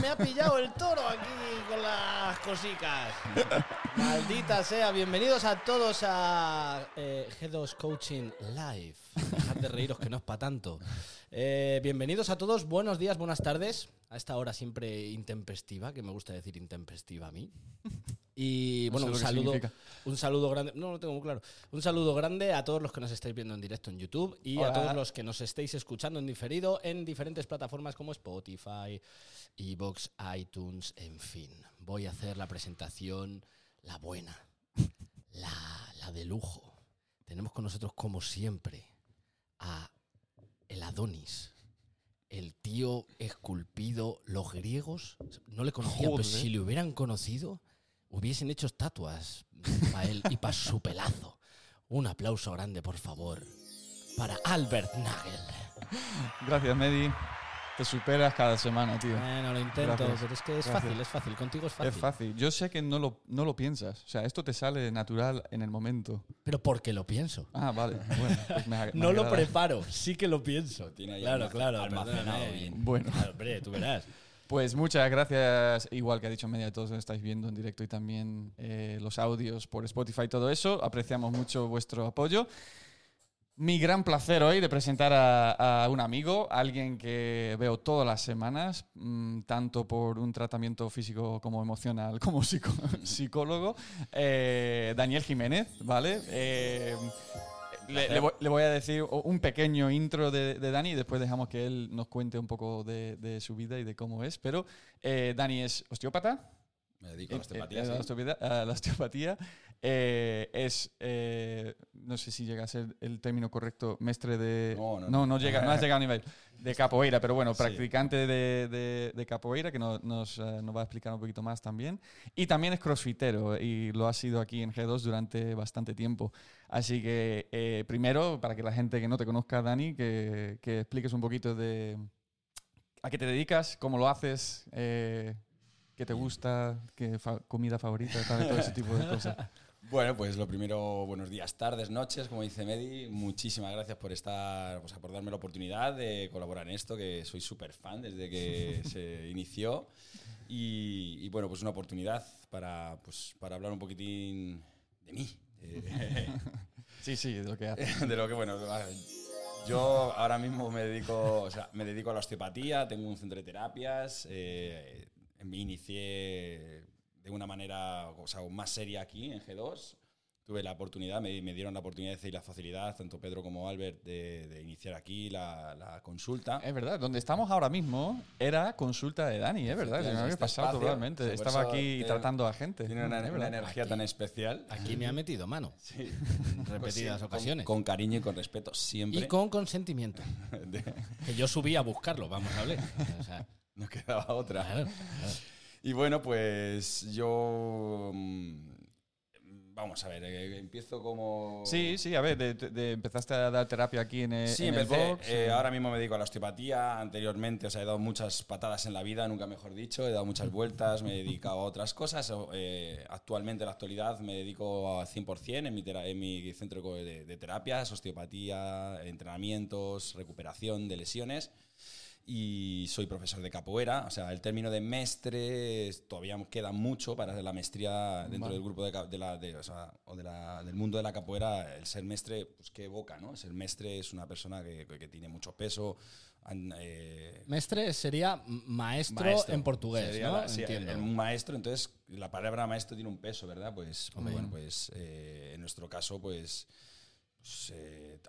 Me ha pillado el toro aquí con las cosicas. Maldita sea, bienvenidos a todos a eh, G2 Coaching Live. Dejad de reíros que no es para tanto. Eh, bienvenidos a todos, buenos días, buenas tardes. A esta hora siempre intempestiva, que me gusta decir intempestiva a mí. Y bueno, sé un saludo, un saludo grande, no lo tengo muy claro. Un saludo grande a todos los que nos estáis viendo en directo en YouTube y a todos los que nos estéis escuchando en diferido en diferentes plataformas como Spotify, Evox, iTunes, en fin. Voy a hacer la presentación, la buena, la, la de lujo. Tenemos con nosotros, como siempre, a el Adonis. El tío esculpido, los griegos no le conocían, pero si le hubieran conocido, hubiesen hecho estatuas para él y para su pelazo. Un aplauso grande, por favor, para Albert Nagel. Gracias, Medi. Te superas cada semana, tío. Bueno, lo intento, Gracias. pero es que es Gracias. fácil, es fácil. Contigo es fácil. Es fácil. Yo sé que no lo, no lo piensas. O sea, esto te sale natural en el momento. Pero porque lo pienso. Ah, vale. Bueno, pues me, me No lo preparo, sí que lo pienso. tiene ahí claro, claro. almacenado perdóname. bien. Bueno. Claro, hombre, tú verás. Pues muchas gracias, igual que ha dicho Media, todos los que estáis viendo en directo y también eh, los audios por Spotify y todo eso. Apreciamos mucho vuestro apoyo. Mi gran placer hoy de presentar a, a un amigo, alguien que veo todas las semanas, mm, tanto por un tratamiento físico como emocional, como psico- psicólogo, eh, Daniel Jiménez, ¿vale? Eh, le, le voy, le voy a decir un pequeño intro de, de Dani y después dejamos que él nos cuente un poco de, de su vida y de cómo es. Pero eh, Dani es osteópata. Me dedico a la Eh, osteopatía. eh, a la sí. osteopatía, a la osteopatía. Eh, es, eh, no sé si llega a ser el término correcto, mestre de... No, no, no, no. llega, no has llegado a nivel de capoeira, pero bueno, Sí. practicante de, de- de capoeira, que no- nos, eh, nos va a explicar un poquito más también. Y también es crossfitero y lo ha sido aquí en G2 durante bastante tiempo. Así que, eh, primero, para que la gente que no te conozca, Dani, que, que expliques un poquito de a qué te dedicas, cómo lo haces, qué te gusta, qué fa- comida favorita, tal, todo ese tipo de cosas. Bueno, pues lo primero, buenos días, tardes, noches, como dice Medi. Muchísimas gracias por estar, pues, por darme la oportunidad de colaborar en esto, que soy súper fan desde que se inició. Y, y, bueno, pues una oportunidad para, pues, para hablar un poquitín de mí. de- Sí, sí, de lo que haces. de lo que, bueno, yo ahora mismo me dedico, o sea, me dedico a la osteopatía, tengo un centro de terapias, eh, me inicié de una manera, o sea, más seria aquí en G2. Tuve la oportunidad, me, me dieron la oportunidad y la facilidad, tanto Pedro como Albert, de, de iniciar aquí la, la consulta. Es verdad, donde estamos ahora mismo era consulta de Dani, es verdad, se me había Este pasado espacio, totalmente. sí, por Estaba aquí tiene- tratando a gente. Tiene una, una verdad. energía tan especial. Aquí me ha metido mano. Sí. En Pues repetidas sí, con- ocasiones. Con, cariño y con respeto, siempre. y con consentimiento. De- Que yo subí a buscarlo, vamos a hablar. O sea, no quedaba otra. claro, claro. Y bueno, pues yo. mm, Vamos a ver, eh, empiezo como. Sí, sí, a ver, de- de- empezaste a dar terapia aquí en el, Sí, en el box. eh, ahora mismo me dedico a la osteopatía. Anteriormente, o sea, he dado muchas patadas en la vida, nunca mejor dicho. He dado muchas vueltas, me he dedicado a otras cosas. eh, actualmente, en la actualidad, me dedico a 100% en mi, tera- en mi centro de, de terapias, osteopatía, entrenamientos, recuperación de lesiones. Y soy profesor de capoeira. O sea, el término de mestre es- todavía queda mucho para la maestría dentro Vale. del grupo de, de la, de- o sea, o de la- del mundo de la capoeira. El ser mestre, pues qué evoca, ¿no? Ser mestre es una persona que, que tiene mucho peso. eh, Mestre sería maestro, maestro. en portugués, Sería ¿no? sí, Entiendo. el- un maestro, entonces la palabra maestro tiene un peso, ¿verdad? Pues, pues bueno, pues eh, en nuestro caso, pues,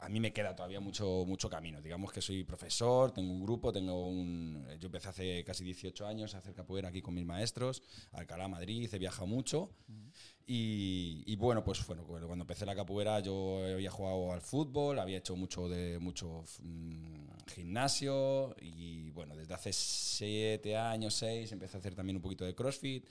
a mí me queda todavía mucho, mucho camino. Digamos que soy profesor, tengo un grupo, tengo un... Yo empecé hace casi 18 años a hacer capoeira aquí con mis maestros, Alcalá, Madrid, he viajado mucho. Y, y bueno, pues bueno, cuando empecé la capoeira yo había jugado al fútbol, había hecho mucho de mucho mm, gimnasio y bueno, desde hace siete años, seis, empecé a hacer también un poquito de CrossFit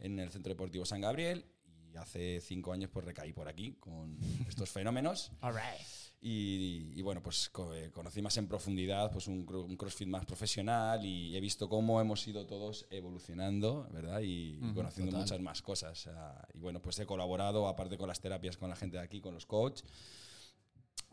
en el Centro Deportivo San Gabriel y hace cinco años pues recaí por aquí con estos fenómenos. All right. Y, y bueno, pues eh, conocí más en profundidad pues un, cro- un CrossFit más profesional y he visto cómo hemos ido todos evolucionando, ¿verdad? Y, conociendo total. muchas más cosas. Y bueno, pues he colaborado, aparte con las terapias con la gente de aquí, con los coaches.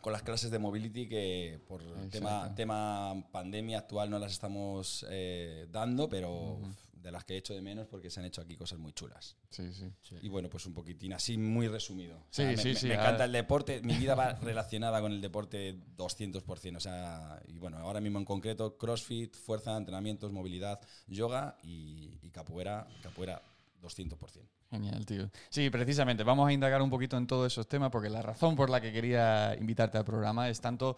con las clases de mobility que por tema, tema pandemia actual no las estamos eh, dando, pero de las que he hecho de menos porque se han hecho aquí cosas muy chulas. Sí, sí. Y bueno, pues un poquitín así muy resumido. O Sí, sea, sí, me- sí, me encanta el deporte, mi vida va relacionada con el deporte 200%. O sea, y bueno, ahora mismo en concreto, CrossFit, fuerza, entrenamientos, movilidad, yoga y, y capoeira, capoeira 200%. Genial, tío. Sí, precisamente, vamos a indagar un poquito en todos esos temas porque la razón por la que quería invitarte al programa es tanto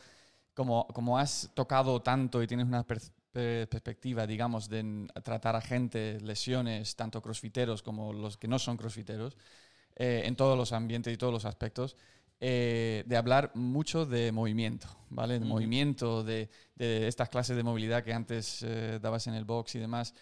como, como has tocado tanto y tienes una perspectiva, digamos, de tratar a gente, lesiones, tanto crossfiteros como los que no son crossfiteros, eh, en todos los ambientes y todos los aspectos, eh, de hablar mucho de movimiento, ¿vale? De movimiento, de, de estas clases de movilidad que antes eh, dabas en el box y demás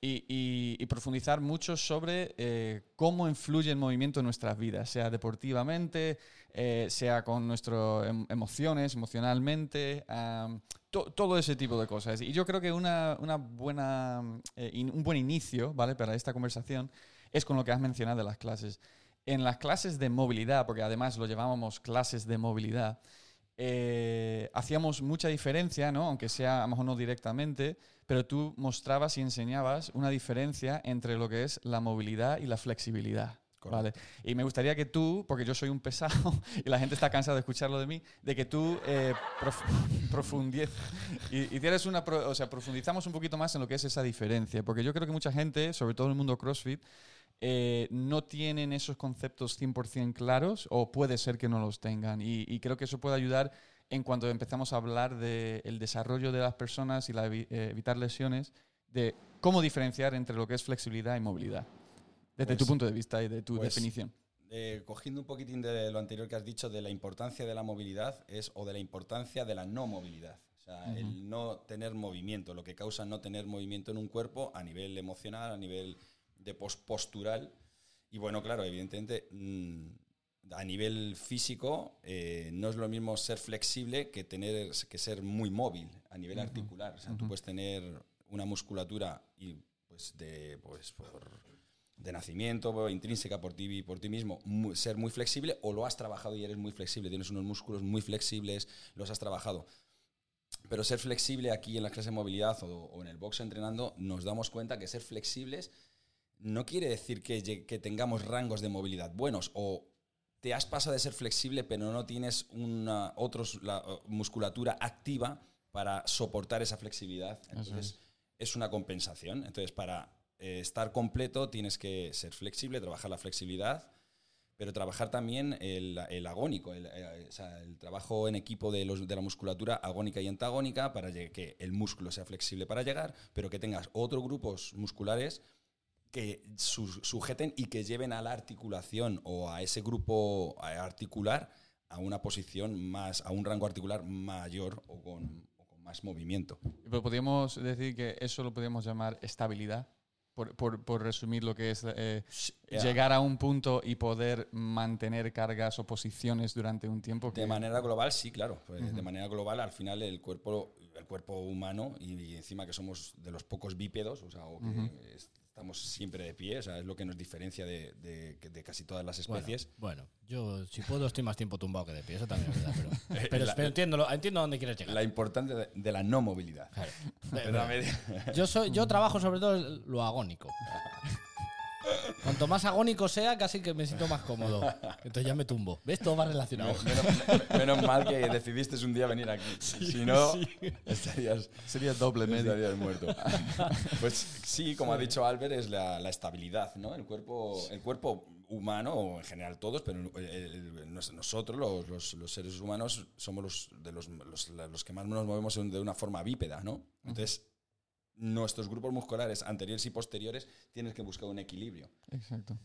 y, y- y profundizar mucho sobre eh, cómo influye el movimiento en nuestras vidas, sea deportivamente, eh, sea con nuestras em- emociones, emocionalmente, am, to- todo ese tipo de cosas. Y yo creo que una, una buena, eh, un buen inicio ¿vale? para esta conversación es con lo que has mencionado de las clases. En las clases de movilidad, porque además lo llamábamos clases de movilidad, eh, hacíamos mucha diferencia, ¿no? aunque sea a lo mejor no directamente, pero tú mostrabas y enseñabas una diferencia entre lo que es la movilidad y la flexibilidad. ¿vale? Y me gustaría que tú, porque yo soy un pesado y la gente está cansada de escucharlo de mí, de que tú eh, prof- y, una, pro- o sea, profundizamos un poquito más en lo que es esa diferencia, porque yo creo que mucha gente, sobre todo en el mundo CrossFit, eh, no tienen esos conceptos 100% claros o puede ser que no los tengan. Y, y creo que eso puede ayudar en cuanto empezamos a hablar del desarrollo de las personas y la eh, evitar lesiones, de cómo diferenciar entre lo que es flexibilidad y movilidad, desde Pues- tu punto de vista y de tu pues- definición. Eh, cogiendo un poquitín de lo anterior que has dicho de la importancia de la movilidad es o de la importancia de la no movilidad. O sea, el no tener movimiento, lo que causa no tener movimiento en un cuerpo a nivel emocional, a nivel de pos- postural. Y bueno, claro, evidentemente mm, a nivel físico eh, no es lo mismo ser flexible que tener que ser muy móvil a nivel Ujú. articular. O sea, Ujú. tú puedes tener una musculatura y pues de pues por de nacimiento, intrínseca por ti, por ti mismo, mu- ser muy flexible o lo has trabajado y eres muy flexible, tienes unos músculos muy flexibles, los has trabajado. Pero ser flexible aquí en la clase de movilidad o, o en el box entrenando, nos damos cuenta que ser flexibles no quiere decir que, tengamos rangos de movilidad buenos o te has pasado de ser flexible pero no tienes una otros, la, musculatura activa para soportar esa flexibilidad. es. Entonces es una compensación. Entonces para eh, estar completo tienes que ser flexible, trabajar la flexibilidad, pero trabajar también el, el agónico, el, eh, o sea, el trabajo en equipo de, los, de la musculatura agónica y antagónica para que el músculo sea flexible para llegar, pero que tengas otros grupos musculares que su- sujeten y que lleven a la articulación o a ese grupo a- articular a una posición más, a un rango articular mayor o con, o con más movimiento. Pero podríamos decir que eso lo podríamos llamar estabilidad, por, por- por resumir lo que es eh, llegar a un punto y poder mantener cargas o posiciones durante un tiempo. De manera global, sí, claro. Pues, Ujú. De manera global, al final el cuerpo, el cuerpo humano y, y encima que somos de los pocos bípedos, o sea, o que es- estamos siempre de pie, o sea, es lo que nos diferencia de, de- de casi todas las especies. Bueno, yo si puedo estoy más tiempo tumbado que de pie, eso también es verdad. Pero, pero, La- pero entiendo, lo- entiendo a dónde quieres llegar. La importancia de, de la no movilidad. Claro. Yo, soy, yo trabajo sobre todo lo agónico. Cuanto más agónico sea, casi que me siento más cómodo. Entonces ya me tumbo. ¿Ves? Todo va relacionado. menos, menos mal que decidiste un día venir aquí. si no, estarías, Sería doble medio. estarías muerto. pues sí, como ha dicho Albert, es la, la estabilidad, ¿no? El cuerpo, el cuerpo humano, o en general todos, pero el- el- nos- nosotros, los, los- los seres humanos, somos los, de los, los- los que más nos movemos de una forma bípeda, ¿no? Entonces, nuestros grupos musculares anteriores y posteriores tienen que buscar un equilibrio. Exacto.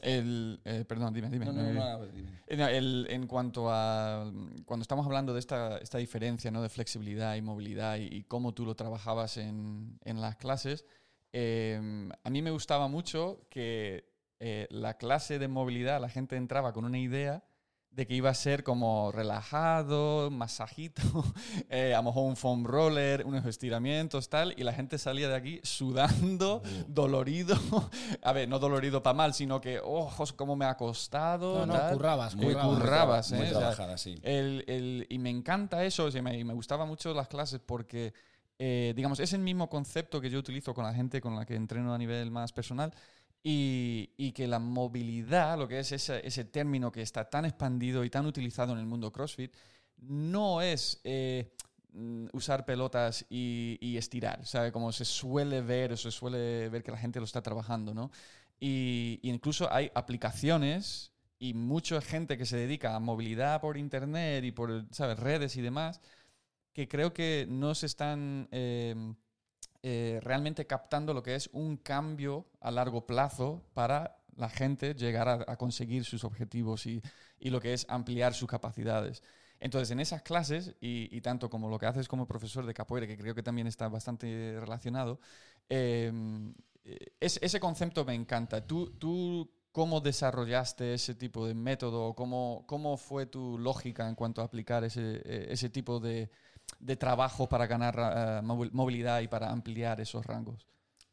El, eh, perdón, dime, dime. No, no, Eh, no, no, dime. Eh, no, el- en cuanto a cuando estamos hablando de esta, esta diferencia ¿no? de flexibilidad y movilidad y, y cómo tú lo trabajabas en, en las clases, eh, a mí me gustaba mucho que eh, la clase de movilidad la gente entraba con una idea de que iba a ser como relajado, masajito, eh, a lo mejor un foam roller, unos estiramientos, tal, y la gente salía de aquí sudando, dolorido. a ver, no dolorido para mal, sino que, ojos, cómo me ha costado. No, no, currabas, Muy currabas. currabas, muy ¿eh? Sea, trabajada, sí. el- el- y me encanta eso, sea, me, me gustaban mucho las clases porque, eh, digamos, es el mismo concepto que yo utilizo con la gente con la que entreno a nivel más personal y, y que la movilidad, lo que es ese, ese término que está tan expandido y tan utilizado en el mundo CrossFit, no es eh, mm, usar pelotas y, y estirar, ¿sabe? Como se suele ver, o se suele ver que la gente lo está trabajando, ¿no? Y, y incluso hay aplicaciones y mucha gente que se dedica a movilidad por internet y por ¿sabes? redes y demás, que creo que no se están eh, eh, realmente captando lo que es un cambio a largo plazo para la gente llegar a, a conseguir sus objetivos y, y lo que es ampliar sus capacidades. Entonces, en esas clases, y, y tanto como lo que haces como profesor de capoeira, que creo que también está bastante relacionado, eh, es- ese concepto me encanta. ¿Tú, tú cómo desarrollaste ese tipo de método? ¿Cómo, cómo fue tu lógica en cuanto a aplicar ese, eh, ese tipo de, de trabajo para ganar movi- movilidad y para ampliar esos rangos?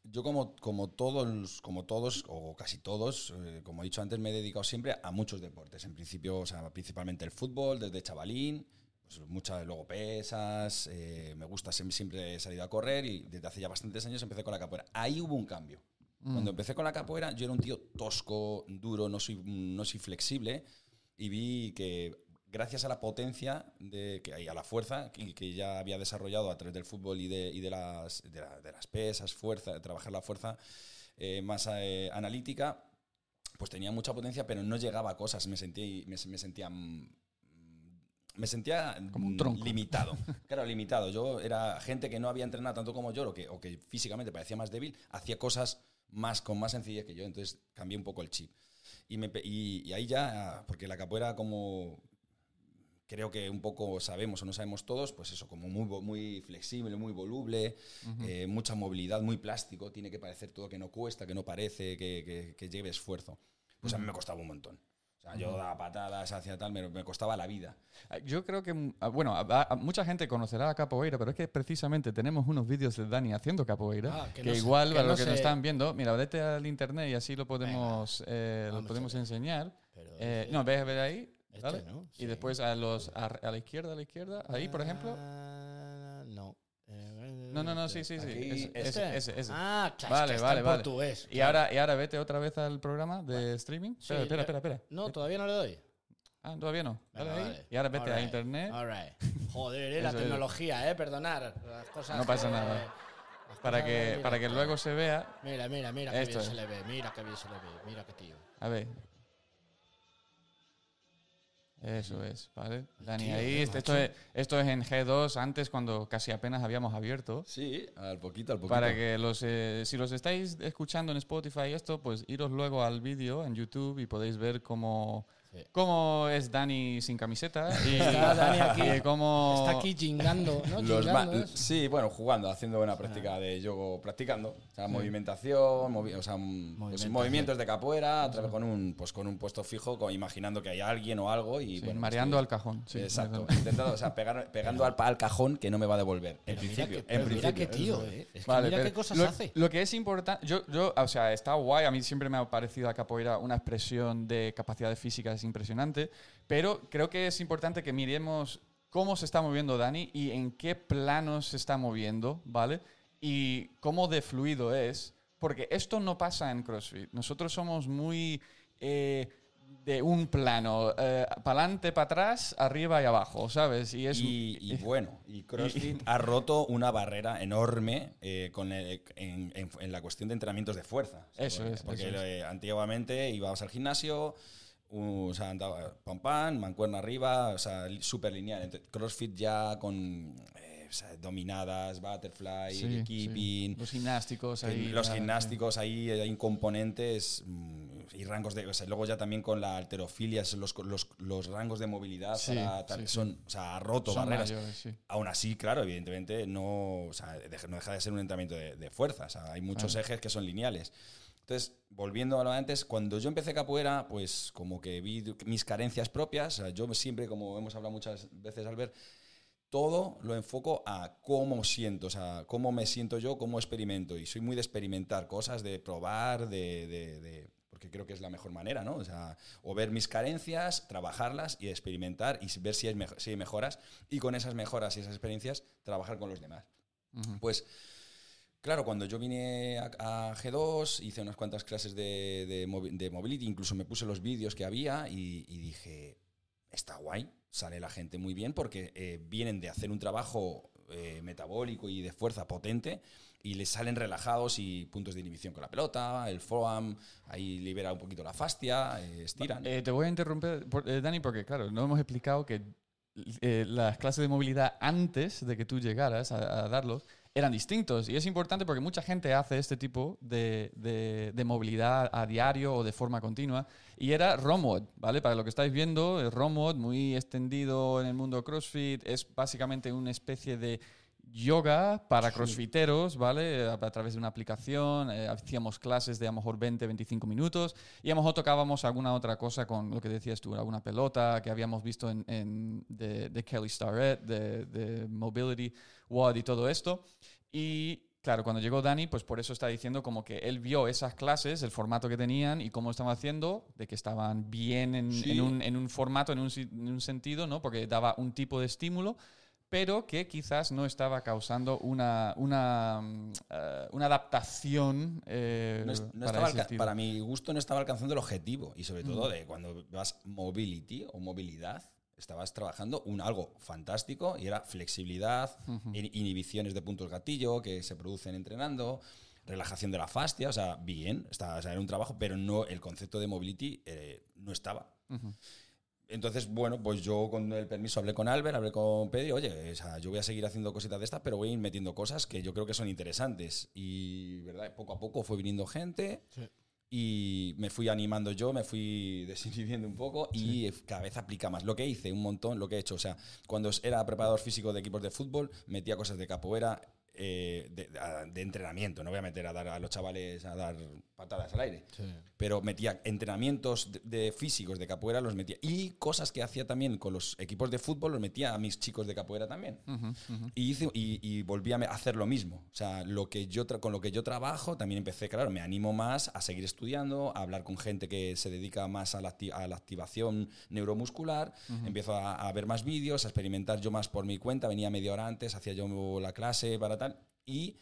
Yo como, como, todos, como todos, o casi todos, eh, como he dicho antes, me he dedicado siempre a muchos deportes. En principio, o sea, principalmente el fútbol, desde chavalín, pues muchas luego pesas, eh, me gusta, siempre, siempre he salido a correr y desde hace ya bastantes años empecé con la capoeira. Ahí hubo un cambio. Mm. Cuando empecé con la capoeira, yo era un tío tosco, duro, no soy, no soy flexible y vi que gracias a la potencia de, que, y a la fuerza que, que ya había desarrollado a través del fútbol y de, y de, las, de, la- de las pesas, fuerza, de trabajar la fuerza eh, más eh, analítica, pues tenía mucha potencia, pero no llegaba a cosas, me sentía, me, me sentía mm, me sentía Como un tronco. limitado. Claro, limitado. Yo era gente que no había entrenado tanto como yo, o que, o que físicamente parecía más débil, hacía cosas más con más sencillez que yo. Entonces cambié un poco el chip. Y, me y, y ahí ya, porque la capoeira como creo que un poco sabemos o no sabemos todos, pues eso, como muy, muy flexible, muy voluble, eh, mucha movilidad, muy plástico, tiene que parecer todo que no cuesta, que no parece, que, que- que lleve esfuerzo. Pues a mí me costaba un montón. O sea, yo daba patadas hacia tal, me, me costaba la vida. Ah, Yo creo que, mm, ah, bueno, a- a- mucha gente conocerá la capoeira, pero es que precisamente tenemos unos vídeos de Dani haciendo capoeira, Ah, que, que no sé- igual que a no los que nos están viendo, mira, vete al internet y así lo podemos, eh, lo a podemos ver. enseñar. Pero Eh, no, ves, ves ahí, este, ¿vale? ¿no? Y Sí. después a los a, a la izquierda, a la izquierda, ahí, por ejemplo. Ah, no. Eh, No, no, no, sí, sí, sí. Aquí, ese, ¿Este? ese, ese, ese. Ah, claro, Vale, que vale, vale. portugués. Y claro. ahora, y ahora vete otra vez al programa de streaming. Sí, espera, espera, espera, espera. No, todavía no le doy. Ah, todavía no. Ahí. vale. Y ahora vete a Alright, internet alright. Joder, eh, la tecnología, eh, perdonar. Las cosas No pasa que- nada. para que, de para que luego se vea. Mira, mira, mira qué bien se le ve, mira qué bien se le ve, mira qué tío. A ver. Eso es, ¿vale? Dani, Tío, ahí, este- esto, es, esto es en G2, antes cuando casi apenas habíamos abierto. Sí, al poquito, al poquito. Para que los, eh, si los estáis escuchando en Spotify esto, pues iros luego al vídeo en YouTube y podéis ver cómo, Sí. cómo es Dani sin camiseta y, Está Dani aquí. cómo... Está aquí jingando, ¿no? Los Jingando, ma- ¿eh? sí, bueno, jugando, haciendo una práctica de yoga, practicando. O sea, movimentación, movi- o sea, pues, movimientos de capoeira, a través con un, pues, con un puesto fijo, con- imaginando que hay alguien o algo. Y, Sí, bueno, mareando estoy- al cajón. sí, Exacto. Intentando, o sea, pegar- pegando al, pa- al cajón que no me va a devolver. En Pero mira principio. en pero mira principio. qué tío, eh. Es que Vale, mira qué cosas lo, hace. Lo que es importante, yo, yo, o sea, está guay, a mí siempre me ha parecido la capoeira una expresión de capacidades físicas impresionante, pero creo que es importante que miremos cómo se está moviendo Dani y en qué planos se está moviendo, ¿vale? Y cómo de fluido es, porque esto no pasa en CrossFit. Nosotros somos muy eh, de un plano, para adelante, para atrás, arriba y abajo, ¿sabes? Y es Y, y bueno, y CrossFit ha roto una barrera enorme eh, con el- en, en- en la cuestión de entrenamientos de fuerza. Eso es, Porque eso es. eh, antiguamente ibas al gimnasio, o sea, andaba pam pam, mancuerna arriba, o sea, súper lineal. Entonces, CrossFit ya con eh, o sea, dominadas, butterfly, Sí, sí. keeping, Los gimnásticos ahí. los gimnásticos ahí hay componentes mm, y rangos de o sea, luego ya también con la alterofilia los, los, los rangos de movilidad para tal- son o sea ha roto Son barreras mayores, aún así claro evidentemente no o sea, deja- no deja de ser un entrenamiento de, de fuerza o sea, hay muchos ejes que son lineales Entonces, volviendo a lo de antes, cuando yo empecé capoeira, pues como que vi mis carencias propias. O sea, yo siempre, como hemos hablado muchas veces, Albert, todo lo enfoco a cómo siento, o sea, cómo me siento yo, cómo experimento. Y soy muy de experimentar cosas, de probar, de, de- de- porque creo que es la mejor manera, ¿no? O sea, o ver mis carencias, trabajarlas y experimentar y ver si hay, si hay mejoras. Y con esas mejoras y esas experiencias, trabajar con los demás. Ujú. Pues, claro, cuando yo vine a, a G2, hice unas cuantas clases de, de, mobility, incluso me puse los vídeos que había y, dije, está guay, sale la gente muy bien porque eh, vienen de hacer un trabajo eh, metabólico y de fuerza potente y les salen relajados y puntos de inhibición con la pelota, el forearm, ahí libera un poquito la fascia, eh, estiran. Te voy a interrumpir, Dani, porque claro, no hemos explicado que las clases de movilidad antes de que tú llegaras a, a darlos eran distintos. Y es importante porque mucha gente hace este tipo de, de- de movilidad a diario o de forma continua. Y era ROMOD, ¿vale? Para lo que estáis viendo, el ROMOD, muy extendido en el mundo CrossFit, es básicamente una especie de yoga para crossfiteros, ¿vale? A, a través de una aplicación, eh, hacíamos clases de a lo mejor 20, 25 minutos y a lo mejor tocábamos alguna otra cosa con lo que decías tú, alguna pelota que habíamos visto en, en- de, de Kelly Starrett, de, de Mobility WOD y todo esto. Y claro, cuando llegó Dani, pues por eso está diciendo como que él vio esas clases, el formato que tenían y cómo estaban haciendo, de que estaban bien en, Sí. en un, en un formato, en un, en un sentido, ¿no? Porque daba un tipo de estímulo pero que quizás no estaba causando una, una, eh, una adaptación eh, No es- no para estaba para mi gusto no estaba alcanzando el objetivo y sobre todo Mm. de cuando vas mobility o movilidad estabas trabajando un algo fantástico y era flexibilidad Ujú. in- inhibiciones de puntos gatillo que se producen entrenando relajación de la fascia o sea bien estaba, o sea, era un trabajo pero no el concepto de mobility eh, no estaba Ujú. entonces, bueno, pues yo con el permiso hablé con Albert, hablé con Pedro, oye, o sea, yo voy a seguir haciendo cositas de estas, pero voy a ir metiendo cosas que yo creo que son interesantes. Y, ¿verdad? Poco a poco fue viniendo gente Sí. Y me fui animando yo, me fui desinhibiendo un poco y cada vez aplica más. Lo que hice, un montón, lo que he hecho. O sea, cuando era preparador físico de equipos de fútbol, metía cosas de capoeira, eh, de, entrenamiento. No voy a meter a dar a los chavales a dar patadas al aire Sí. pero metía entrenamientos de, de físicos de capoeira, los metía. Y cosas que hacía también con los equipos de fútbol, los metía a mis chicos de capoeira también. Y, hice, y, y volví a hacer lo mismo. O sea, lo que yo con lo que yo trabajo, también empecé, claro, me animo más a seguir estudiando, a hablar con gente que se dedica más a la, acti- a la activación neuromuscular. Empiezo a, a ver más vídeos, a experimentar yo más por mi cuenta. Venía media hora antes, hacía yo la clase para tal. Y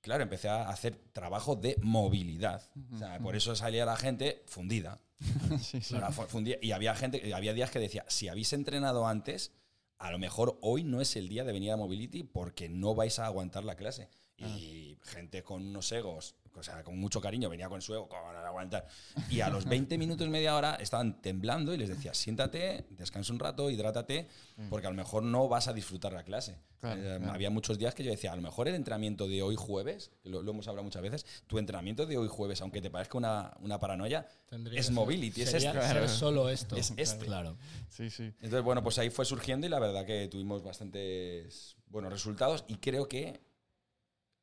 claro, empecé a hacer trabajo de movilidad. O sea, por eso salía la gente fundida. Sí, sí. Ahora fu- fue un día- y había gente, había días que decía, si habéis entrenado antes, a lo mejor hoy no es el día de venir a Mobility porque no vais a aguantar la clase. Y gente con unos egos, o sea, con mucho cariño, venía con su ego, con aguantar. Y a los 20 minutos, media hora, estaban temblando y les decía, siéntate, descansa un rato, hidrátate, porque a lo mejor no vas a disfrutar la clase. Claro, Eh, claro. Había muchos días que yo decía, a lo mejor el entrenamiento de hoy jueves, lo, lo hemos hablado muchas veces, tu entrenamiento de hoy jueves, aunque te parezca una, una paranoia, Tendría es mobility, es ser Claro. solo esto. Es este. Claro. Sí, sí. Entonces, bueno, pues ahí fue surgiendo y la verdad que tuvimos bastantes buenos resultados y creo que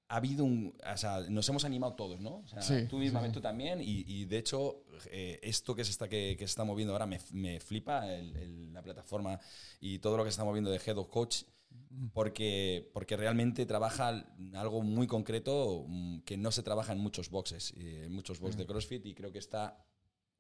ha habido un... O sea, nos hemos animado todos, ¿no? O sea, Sí, tú mismamente sí, tú también y, y, de hecho eh, esto que se está, que, que se está moviendo ahora me, me flipa, el- el- la plataforma y todo lo que se está moviendo de Head of Coach porque, porque realmente trabaja algo muy concreto mm, que no se trabaja en muchos boxes, eh, en muchos boxes de CrossFit y creo que está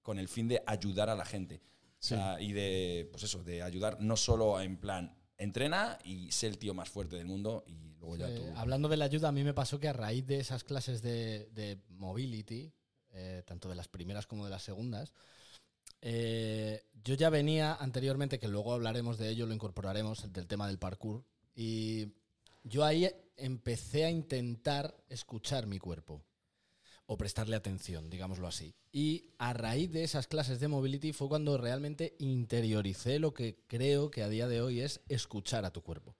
con el fin de ayudar a la gente. O sea, y de, pues eso, de ayudar no solo en plan, entrena y sé el tío más fuerte del mundo y luego ya tú... hablando de la ayuda, a mí me pasó que a raíz de esas clases de, de mobility, eh, tanto de las primeras como de las segundas, eh, yo ya venía anteriormente, que luego hablaremos de ello, lo incorporaremos, del tema del parkour, y yo ahí empecé a intentar escuchar mi cuerpo o prestarle atención, digámoslo así. Y a raíz de esas clases de mobility fue cuando realmente interioricé lo que creo que a día de hoy es escuchar a tu cuerpo.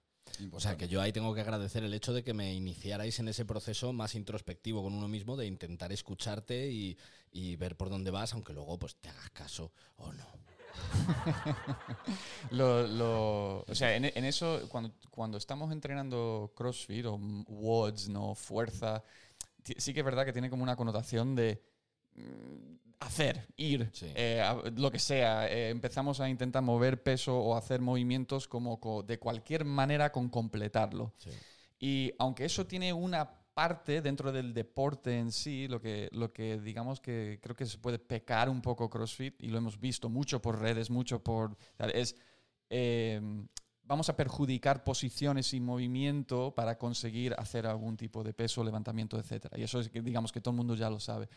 O sea, que yo ahí tengo que agradecer el hecho de que me iniciarais en ese proceso más introspectivo con uno mismo, de intentar escucharte y, y ver por dónde vas, aunque luego pues te hagas caso o no. Lo, lo- o sea, en, en eso, cuando, cuando estamos entrenando CrossFit o WODs, ¿no? Fuerza, sí que es verdad que tiene como una connotación de mm, hacer, ir, Sí. eh, lo que sea. Eh, empezamos a intentar mover peso o hacer movimientos como co- de cualquier manera con completarlo. Sí. Y aunque eso tiene una parte dentro del deporte en sí, lo que, lo que digamos que creo que se puede pecar un poco CrossFit, y lo hemos visto mucho por redes, mucho por... es eh, vamos a perjudicar posiciones y movimiento para conseguir hacer algún tipo de peso, levantamiento, etc. Y eso es que digamos que todo el mundo ya lo sabe.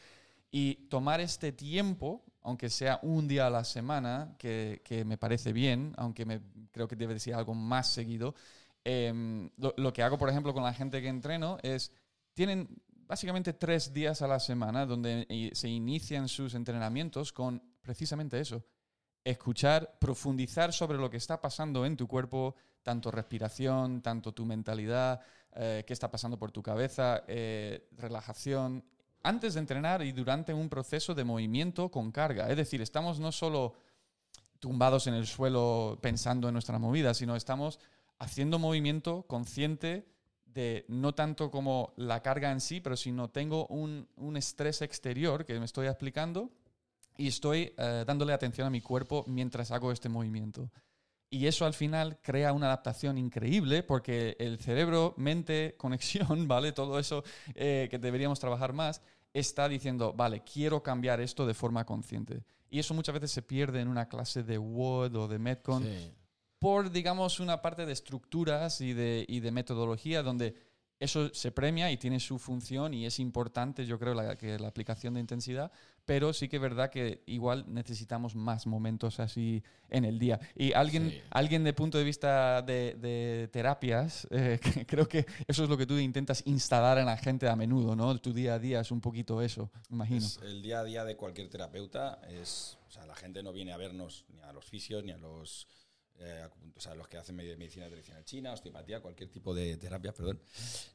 Y tomar este tiempo, aunque sea un día a la semana, que, que me parece bien, aunque me, creo que debe de ser algo más seguido, em, lo, lo que hago, por ejemplo, con la gente que entreno es, tienen básicamente tres días a la semana donde se inician sus entrenamientos con precisamente eso, escuchar, profundizar sobre lo que está pasando en tu cuerpo, tanto respiración, tanto tu mentalidad, eh, qué está pasando por tu cabeza, eh, relajación, antes de entrenar y durante un proceso de movimiento con carga. Es decir, estamos no solo tumbados en el suelo pensando en nuestra movida, sino estamos haciendo movimiento consciente de no tanto como la carga en sí, pero sino tengo un, un estrés exterior que me estoy aplicando y estoy eh, dándole atención a mi cuerpo mientras hago este movimiento. Y eso al final crea una adaptación increíble porque el cerebro, mente, conexión, ¿vale? Todo eso eh, que deberíamos trabajar más, está diciendo, vale, quiero cambiar esto de forma consciente. Y eso muchas veces se pierde en una clase de WOD o de Metcon Sí. por, digamos, una parte de estructuras y de, y de metodología donde eso se premia y tiene su función y es importante, yo creo, la, que la aplicación de intensidad, pero sí que es verdad que igual necesitamos más momentos así en el día. Y alguien, Sí. alguien de punto de vista de, de terapias, eh, que creo que eso es lo que tú intentas instalar en la gente a menudo, ¿no? Tu día a día es un poquito eso, imagino. Es el día a día de cualquier terapeuta es, o sea, la gente no viene a vernos ni a los fisios ni a los, eh, acu- o sea, los que hacen medi- medicina tradicional china, osteopatía, cualquier tipo de terapia, perdón.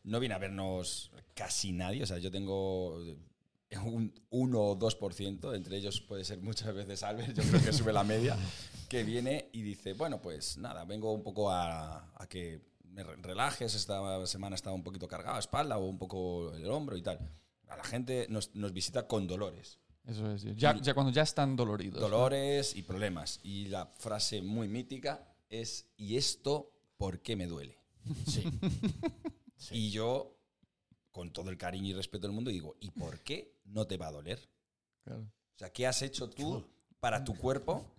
No viene a vernos casi nadie, o sea, yo tengo eh, un 1 o 2%, entre ellos puede ser muchas veces Albert, yo creo que sube la media, que viene y dice, bueno, pues nada, vengo un poco a, a que me re- relajes, esta semana estaba un poquito cargado, espalda o un poco el hombro y tal. A la gente nos, nos visita con dolores. Eso es. Ya, ya cuando ya están doloridos. ¿no? Dolores y problemas. Y la frase muy mítica es, ¿y esto por qué me duele? Sí. Sí. Y yo, con todo el cariño y respeto del mundo, digo, ¿y por qué no te va a doler? Claro. O sea, ¿qué has hecho tú para tu cuerpo?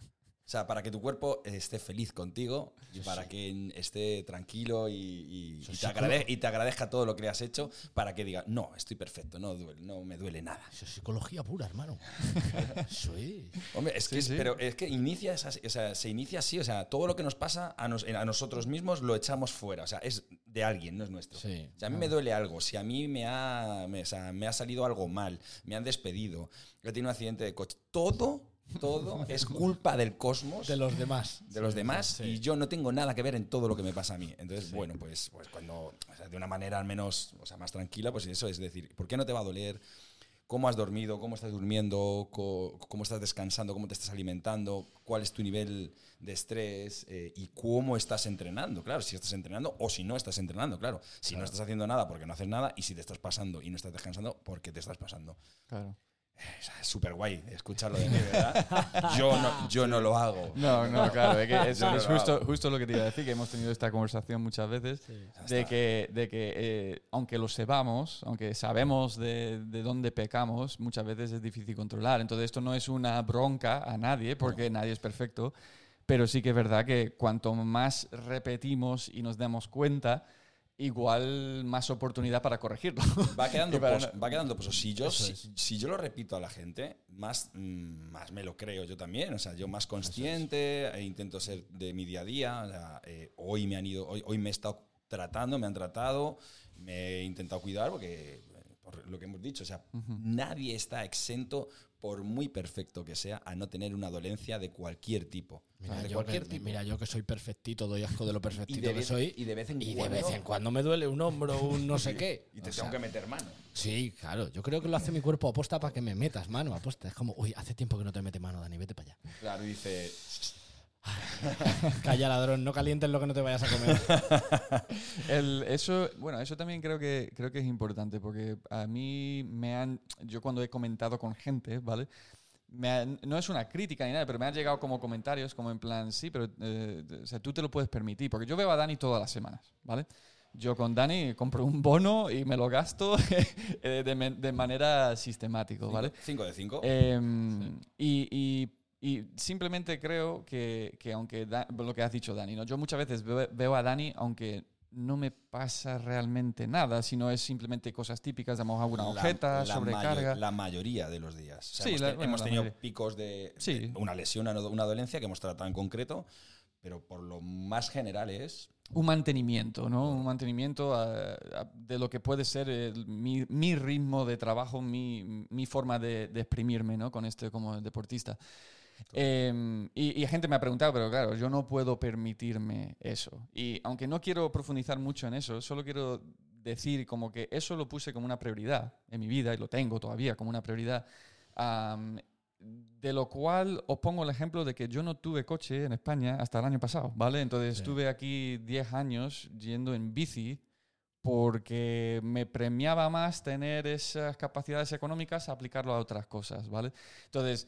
O sea, para que tu cuerpo esté feliz contigo y para que esté tranquilo y, te agrade- y te agradezca todo lo que le has hecho para que diga, no, estoy perfecto, no, duele, no me duele nada. Eso es psicología pura, hermano. Eso es. Hombre, es que, Sí, es- sí. pero es que inicia esa- o sea, se inicia así, o sea, todo lo que nos pasa a, nos- a nosotros mismos lo echamos fuera, o sea, es de alguien, no es nuestro. Sí. Si a mí me duele algo, si a mí me ha, me, o sea, me ha salido algo mal, me han despedido, he tenido un accidente de coche, todo, todo es culpa del cosmos, De los demás. de los demás, Sí. y yo no tengo nada que ver en todo lo que me pasa a mí. Entonces, bueno, pues, pues cuando, o sea, de una manera al menos, o sea, más tranquila, pues eso es decir, ¿por qué no te va a doler? ¿Cómo has dormido? ¿Cómo estás durmiendo? ¿Cómo estás descansando? ¿Cómo te estás alimentando? ¿Cuál es tu nivel de estrés? Eh, ¿Y cómo estás entrenando? Claro, si estás entrenando o si no estás entrenando, claro. Si no estás haciendo nada porque no haces nada y si te estás pasando y no estás descansando porque te estás pasando. Claro. Es súper guay escucharlo de mí, ¿verdad? Yo no, yo no lo hago. No, no, claro, es, que es, no es lo justo, hago. justo lo que te iba a decir, que hemos tenido esta conversación muchas veces, de está. que, de que eh, aunque lo sepamos, aunque sabemos de, de dónde pecamos, muchas veces es difícil controlar. Entonces esto no es una bronca a nadie, porque nadie es perfecto, pero sí que es verdad que cuanto más repetimos y nos damos cuenta, igual más oportunidad para corregirlo. Va quedando, pos- no- va quedando pozo. Si yo, si, es. si yo lo repito a la gente, más, mm, más me lo creo yo también. O sea, yo más consciente, e intento ser de mi día a día. o sea, eh, hoy me han ido, hoy, hoy me he estado tratando, me han tratado, me he intentado cuidar porque eh, por lo que hemos dicho, o sea, nadie está exento por muy perfecto que sea a no tener una dolencia de cualquier tipo. Mira, de yo cualquier que, tipo. mira, yo que soy perfectito, doy asco de lo perfectito de, que soy. y de vez en Y de cuando, vez en cuando me duele un hombro, un no sé qué. y te O tengo sea, que meter mano. Sí, claro. Yo creo que lo hace mi cuerpo aposta para que me metas mano, aposta. Es como, uy, hace tiempo que no te mete mano, Dani, vete para allá. Claro, y dice, Calla, ladrón, no calientes lo que no te vayas a comer. El- eso, bueno, eso también creo que, creo que es importante porque a mí me han, yo cuando he comentado con gente, ¿vale? Me han- no es una crítica ni nada, pero me han llegado como comentarios como en plan, sí, pero eh, o sea, tú te lo puedes permitir, porque yo veo a Dani todas las semanas, ¿vale? Yo con Dani compro un bono y me lo gasto de, manera sistemática, ¿vale? 5 de 5. Em, y, y- y simplemente creo que, que aunque Da- lo que has dicho, Dani, ¿no? yo muchas veces veo, veo a Dani, aunque no me pasa realmente nada, sino es simplemente cosas típicas, damos alguna ojeta, sobrecarga. la mayoría de los días. O sea, Sí, hemos, la- bueno, hemos la tenido mayoría. picos de, Sí. de una lesión, una, dolencia que hemos tratado en concreto, pero por lo más general es un mantenimiento, ¿no? Un mantenimiento ah, ah, de lo que puede ser el- mi, mi ritmo de trabajo, mi, mi forma de, de exprimirme, ¿no? Con este como deportista. Em, y, y gente me ha preguntado, pero claro, yo no puedo permitirme eso. Y aunque no quiero profundizar mucho en eso, solo quiero decir como que eso lo puse como una prioridad en mi vida y lo tengo todavía como una prioridad. am, de lo cual os pongo el ejemplo de que yo no tuve coche en España hasta el año pasado, ¿vale? Entonces Sí. estuve aquí 10 años yendo en bici porque me premiaba más tener esas capacidades económicas a aplicarlo a otras cosas, ¿vale? Entonces,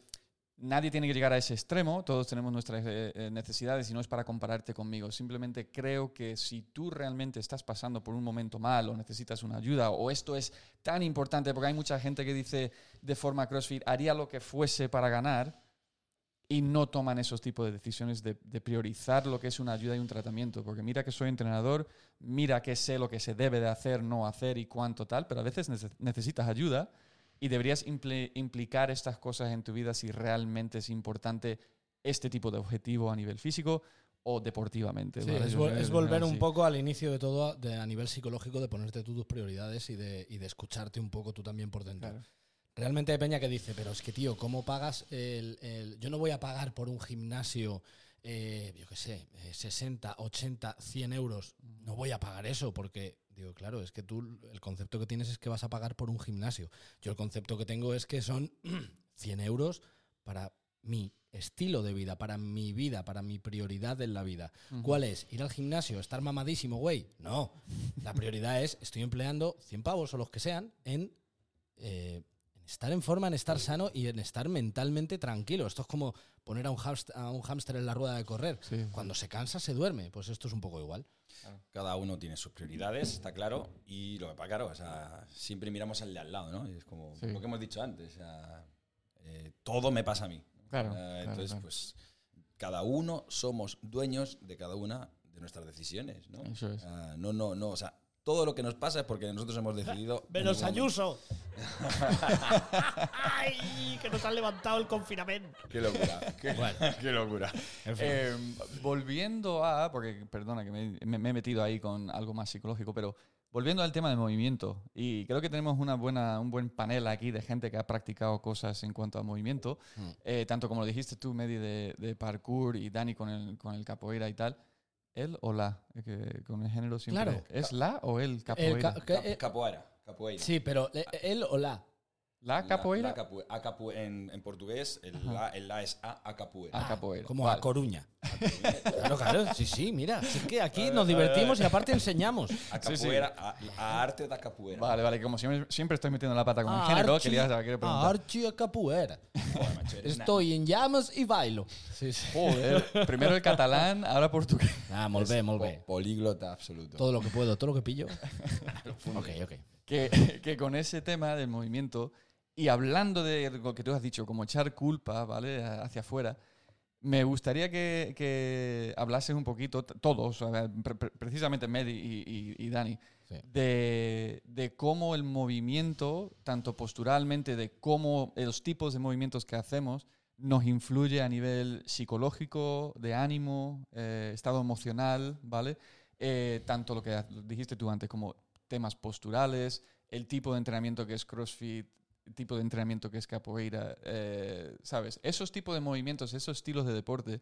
nadie tiene que llegar a ese extremo, todos tenemos nuestras eh, eh, necesidades y no es para compararte conmigo, simplemente creo que si tú realmente estás pasando por un momento mal o necesitas una ayuda o esto es tan importante, porque hay mucha gente que dice de forma CrossFit, haría lo que fuese para ganar, y no toman esos tipos de decisiones de, priorizar lo que es una ayuda y un tratamiento. Porque mira que soy entrenador, mira que sé lo que se debe de hacer, no hacer y cuánto tal, pero a veces nece- necesitas ayuda y deberías impli- implicar estas cosas en tu vida si realmente es importante este tipo de objetivo a nivel físico o deportivamente. Sí, ¿vale? es, vol- volver un poco al inicio de todo de, a nivel psicológico, de ponerte tú tus prioridades y de, y de escucharte un poco tú también por dentro. Claro. Realmente hay Peña que dice, pero es que tío, ¿cómo pagas el, el- Yo no voy a pagar por un gimnasio, eh, yo qué sé, eh, 60, 80, 100 euros. No voy a pagar eso porque, digo, claro, es que tú el concepto que tienes es que vas a pagar por un gimnasio. Yo el concepto que tengo es que son 100 euros para mi estilo de vida, para mi vida, para mi prioridad en la vida. ¿Cuál es? ¿Ir al gimnasio? ¿Estar mamadísimo, güey? No. La prioridad es, estoy empleando 100 pavos o los que sean en, eh, en estar en forma, en estar sano y en estar mentalmente tranquilo. Esto es como poner a un, hamst- a un hámster en la rueda de correr. Sí. Cuando se cansa, se duerme. Pues esto es un poco igual. Cada uno tiene sus prioridades, está claro. Y lo que pasa, claro, o sea, siempre miramos al de al lado, ¿no? Y es como Sí. lo que hemos dicho antes. o sea, eh, todo me pasa a mí. Claro, Eh, claro, entonces, claro. pues, cada uno somos dueños de cada una de nuestras decisiones, ¿no? Eso es. No, no, no. O sea, todo lo que nos pasa es porque nosotros hemos decidido. en Menos Ayuso. ¡Ay! Que nos han levantado el confinamiento. Qué locura. Qué, qué locura. Eh, volviendo a, porque perdona que me, me- me he metido ahí con algo más psicológico, pero volviendo al tema del movimiento, y creo que tenemos una buena, un buen panel aquí de gente que ha practicado cosas en cuanto a movimiento, Mm. eh, tanto como lo dijiste tú, Medi, de, de parkour y Dani con el, con el capoeira y tal. ¿Él o la? Es que con el género siempre. Claro. ¿Es la o el El capoeira? ca- Cap- eh, capoeira. Capoeira. sí, pero eh, él o la. ¿La capoeira? La, capu- a capu- en, en portugués, el la, el la es a, a capoeira. Ah, capoeira. Como Vale. a Coruña. Claro, claro. Sí, sí, mira. Si es que aquí nos divertimos y aparte enseñamos. A Sí, sí. capoeira, A, a arte da capoeira. Vale, vale, como siempre, siempre estoy metiendo la pata con el A género, Archie- quería, a preguntar. Archie a capoeira. Estoy en llamas y bailo. Sí, sí. Joder, primero el catalán, ahora portugués. Ah, bé. po- políglota absoluto. Todo lo que puedo, todo lo que pillo. ok, ok. que, que con ese tema del movimiento y hablando de lo que tú has dicho, como echar culpa, ¿vale? Hacia afuera, me gustaría que, que hablases un poquito, todos, precisamente Medi y, y- y Dani, Sí. de, de cómo el movimiento, tanto posturalmente, de cómo los tipos de movimientos que hacemos, nos influye a nivel psicológico, de ánimo, eh, estado emocional, ¿vale? Eh, tanto lo que dijiste tú antes, como temas posturales, el tipo de entrenamiento que es CrossFit, tipo de entrenamiento que es capoeira, eh, ¿sabes? Esos tipos de movimientos, esos estilos de deporte,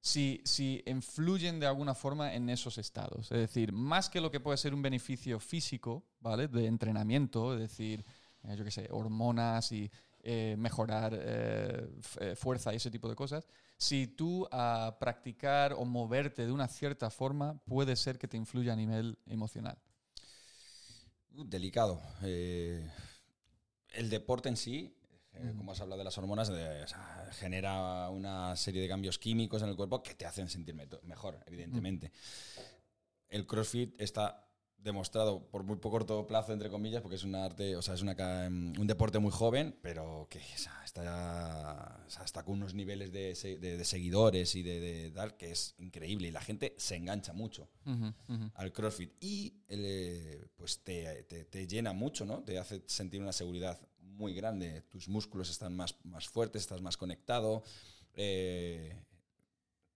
si, si influyen de alguna forma en esos estados. Es decir, más que lo que puede ser un beneficio físico, ¿vale? De entrenamiento, es decir, eh, yo qué sé, hormonas y eh, mejorar fuerza y ese tipo de cosas, si tú a practicar o moverte de una cierta forma puede ser que te influya a nivel emocional. Delicado. El deporte en sí, eh, como has hablado de las hormonas, de- o sea, genera una serie de cambios químicos en el cuerpo que te hacen sentir mejor, evidentemente. El CrossFit está demostrado por muy corto plazo, entre comillas, porque es un arte, o sea, es una, ca- un deporte muy joven, pero que o sea, está, o sea, está con unos niveles de, de- de seguidores y de, de tal que es increíble y la gente se engancha mucho al CrossFit y eh, pues te, te- te llena mucho, ¿no? Te hace sentir una seguridad muy grande. Tus músculos están más, más fuertes, estás más conectado. eh,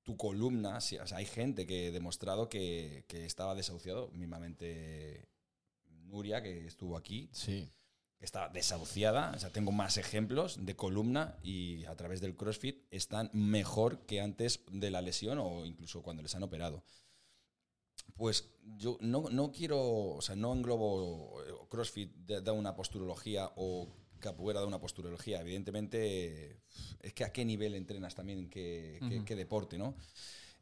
tu columna, o sea, hay gente que he demostrado que, que estaba desahuciado, mismamente Nuria, que estuvo aquí, Sí. que está desahuciada. O sea, tengo más ejemplos de columna y a través del CrossFit están mejor que antes de la lesión o incluso cuando les han operado. Pues yo no, no quiero, o sea, no englobo eh, CrossFit da una posturología o capoeira da una posturología. Evidentemente, es que a qué nivel entrenas también, qué, qué- deporte, ¿no?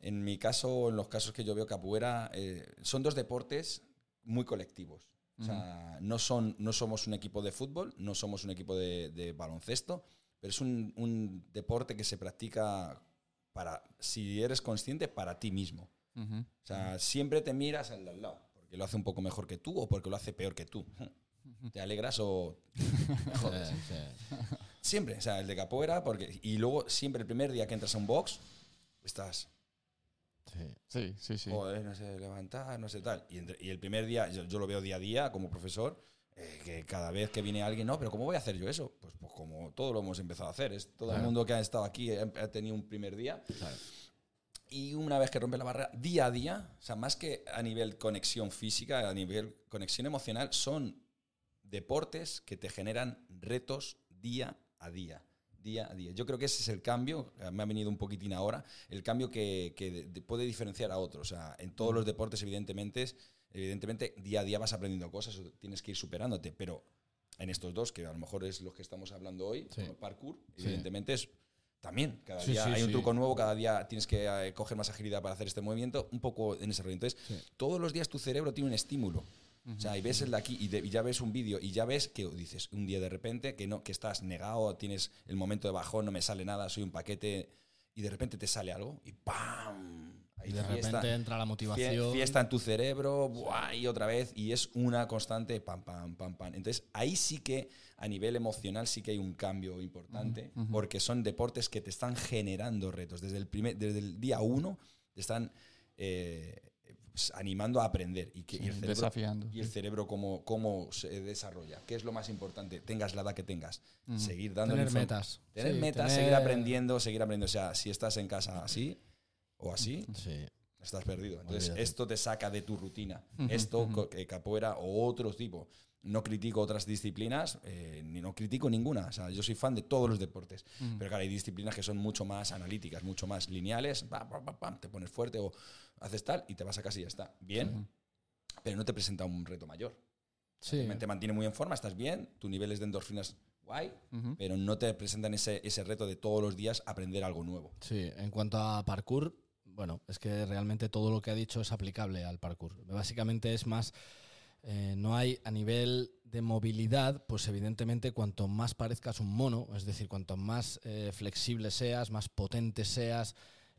En mi caso, en los casos que yo veo capoeira, eh, son dos deportes muy colectivos. O sea, no, son, no somos un equipo de fútbol, no somos un equipo de, de baloncesto, pero es un, un deporte que se practica para, si eres consciente, para ti mismo. O sea, siempre te miras al lado, porque lo hace un poco mejor que tú o porque lo hace peor que tú. ¿Te alegras o jodes? Sí. Siempre, o sea, el de capoeira, porque, y luego siempre el primer día que entras a un box, estás, Sí. Sí, sí, sí. joder, no sé levantar, no sé tal. Y, entre- y el primer día, yo, yo lo veo día a día como profesor, eh, que cada vez que viene alguien, no, pero ¿cómo voy a hacer yo eso? Pues, pues como todo lo hemos empezado a hacer. Es, todo el Claro. mundo que ha estado aquí ha, ha tenido un primer día. Claro. Y una vez que rompe la barrera, día a día, o sea, más que a nivel conexión física, a nivel conexión emocional, son deportes que te generan retos día a día. Día a día. Yo creo que ese es el cambio, eh, me ha venido un poquitín ahora, el cambio que, que de- de- puede diferenciar a otros. O sea, en todos los deportes, evidentemente, evidentemente, día a día vas aprendiendo cosas, tienes que ir superándote, pero en estos dos, que a lo mejor es los que estamos hablando hoy, Sí. parkour, Sí. evidentemente es también, cada Sí, día sí, hay un sí. truco nuevo, cada día tienes que eh, coger más agilidad para hacer este movimiento, un poco en ese rollo. Entonces, todos los días tu cerebro tiene un estímulo. O sea, y ves el de aquí y, de- y ya ves un vídeo y ya ves que dices un día de repente que no que estás negado, tienes el momento de bajón, no me sale nada, soy un paquete y de repente te sale algo y ¡pam! Ahí Y de fiesta, repente entra la motivación. fiesta en tu cerebro, ¡buah! y otra vez y es una constante pam pam pam pam. Entonces, ahí sí que a nivel emocional sí que hay un cambio importante porque son deportes que te están generando retos desde el primer desde el día uno te están eh, animando a aprender y, que, Sí, y el cerebro desafiando. y el cerebro cómo, cómo se desarrolla. ¿Qué es lo más importante? Tengas la edad que tengas. Ujú. Seguir dando tener metas. Tener Sí, metas, tener- seguir aprendiendo, seguir aprendiendo. O sea, si estás en casa así o así, Sí. estás perdido. Entonces, Olvídate. esto te saca de tu rutina. Ujú, Esto, ujú. co- eh, capoeira o otro tipo. No critico otras disciplinas, eh, ni no critico ninguna. O sea, yo soy fan de todos los deportes. Pero claro, hay disciplinas que son mucho más analíticas, mucho más lineales. Pam, pam, pam, te pones fuerte o haces tal y te vas a casa y ya está. Bien, Ujú. pero no te presenta un reto mayor. Sí. Te mantiene muy en forma, estás bien, tus niveles de endorfinas guay, Ujú. pero no te presentan ese, ese reto de todos los días aprender algo nuevo. Sí, en cuanto a parkour, bueno, es que realmente todo lo que ha dicho es aplicable al parkour. Básicamente es más, eh, no hay a nivel de movilidad, pues evidentemente cuanto más parezcas un mono, es decir, cuanto más eh, flexible seas, más potente seas,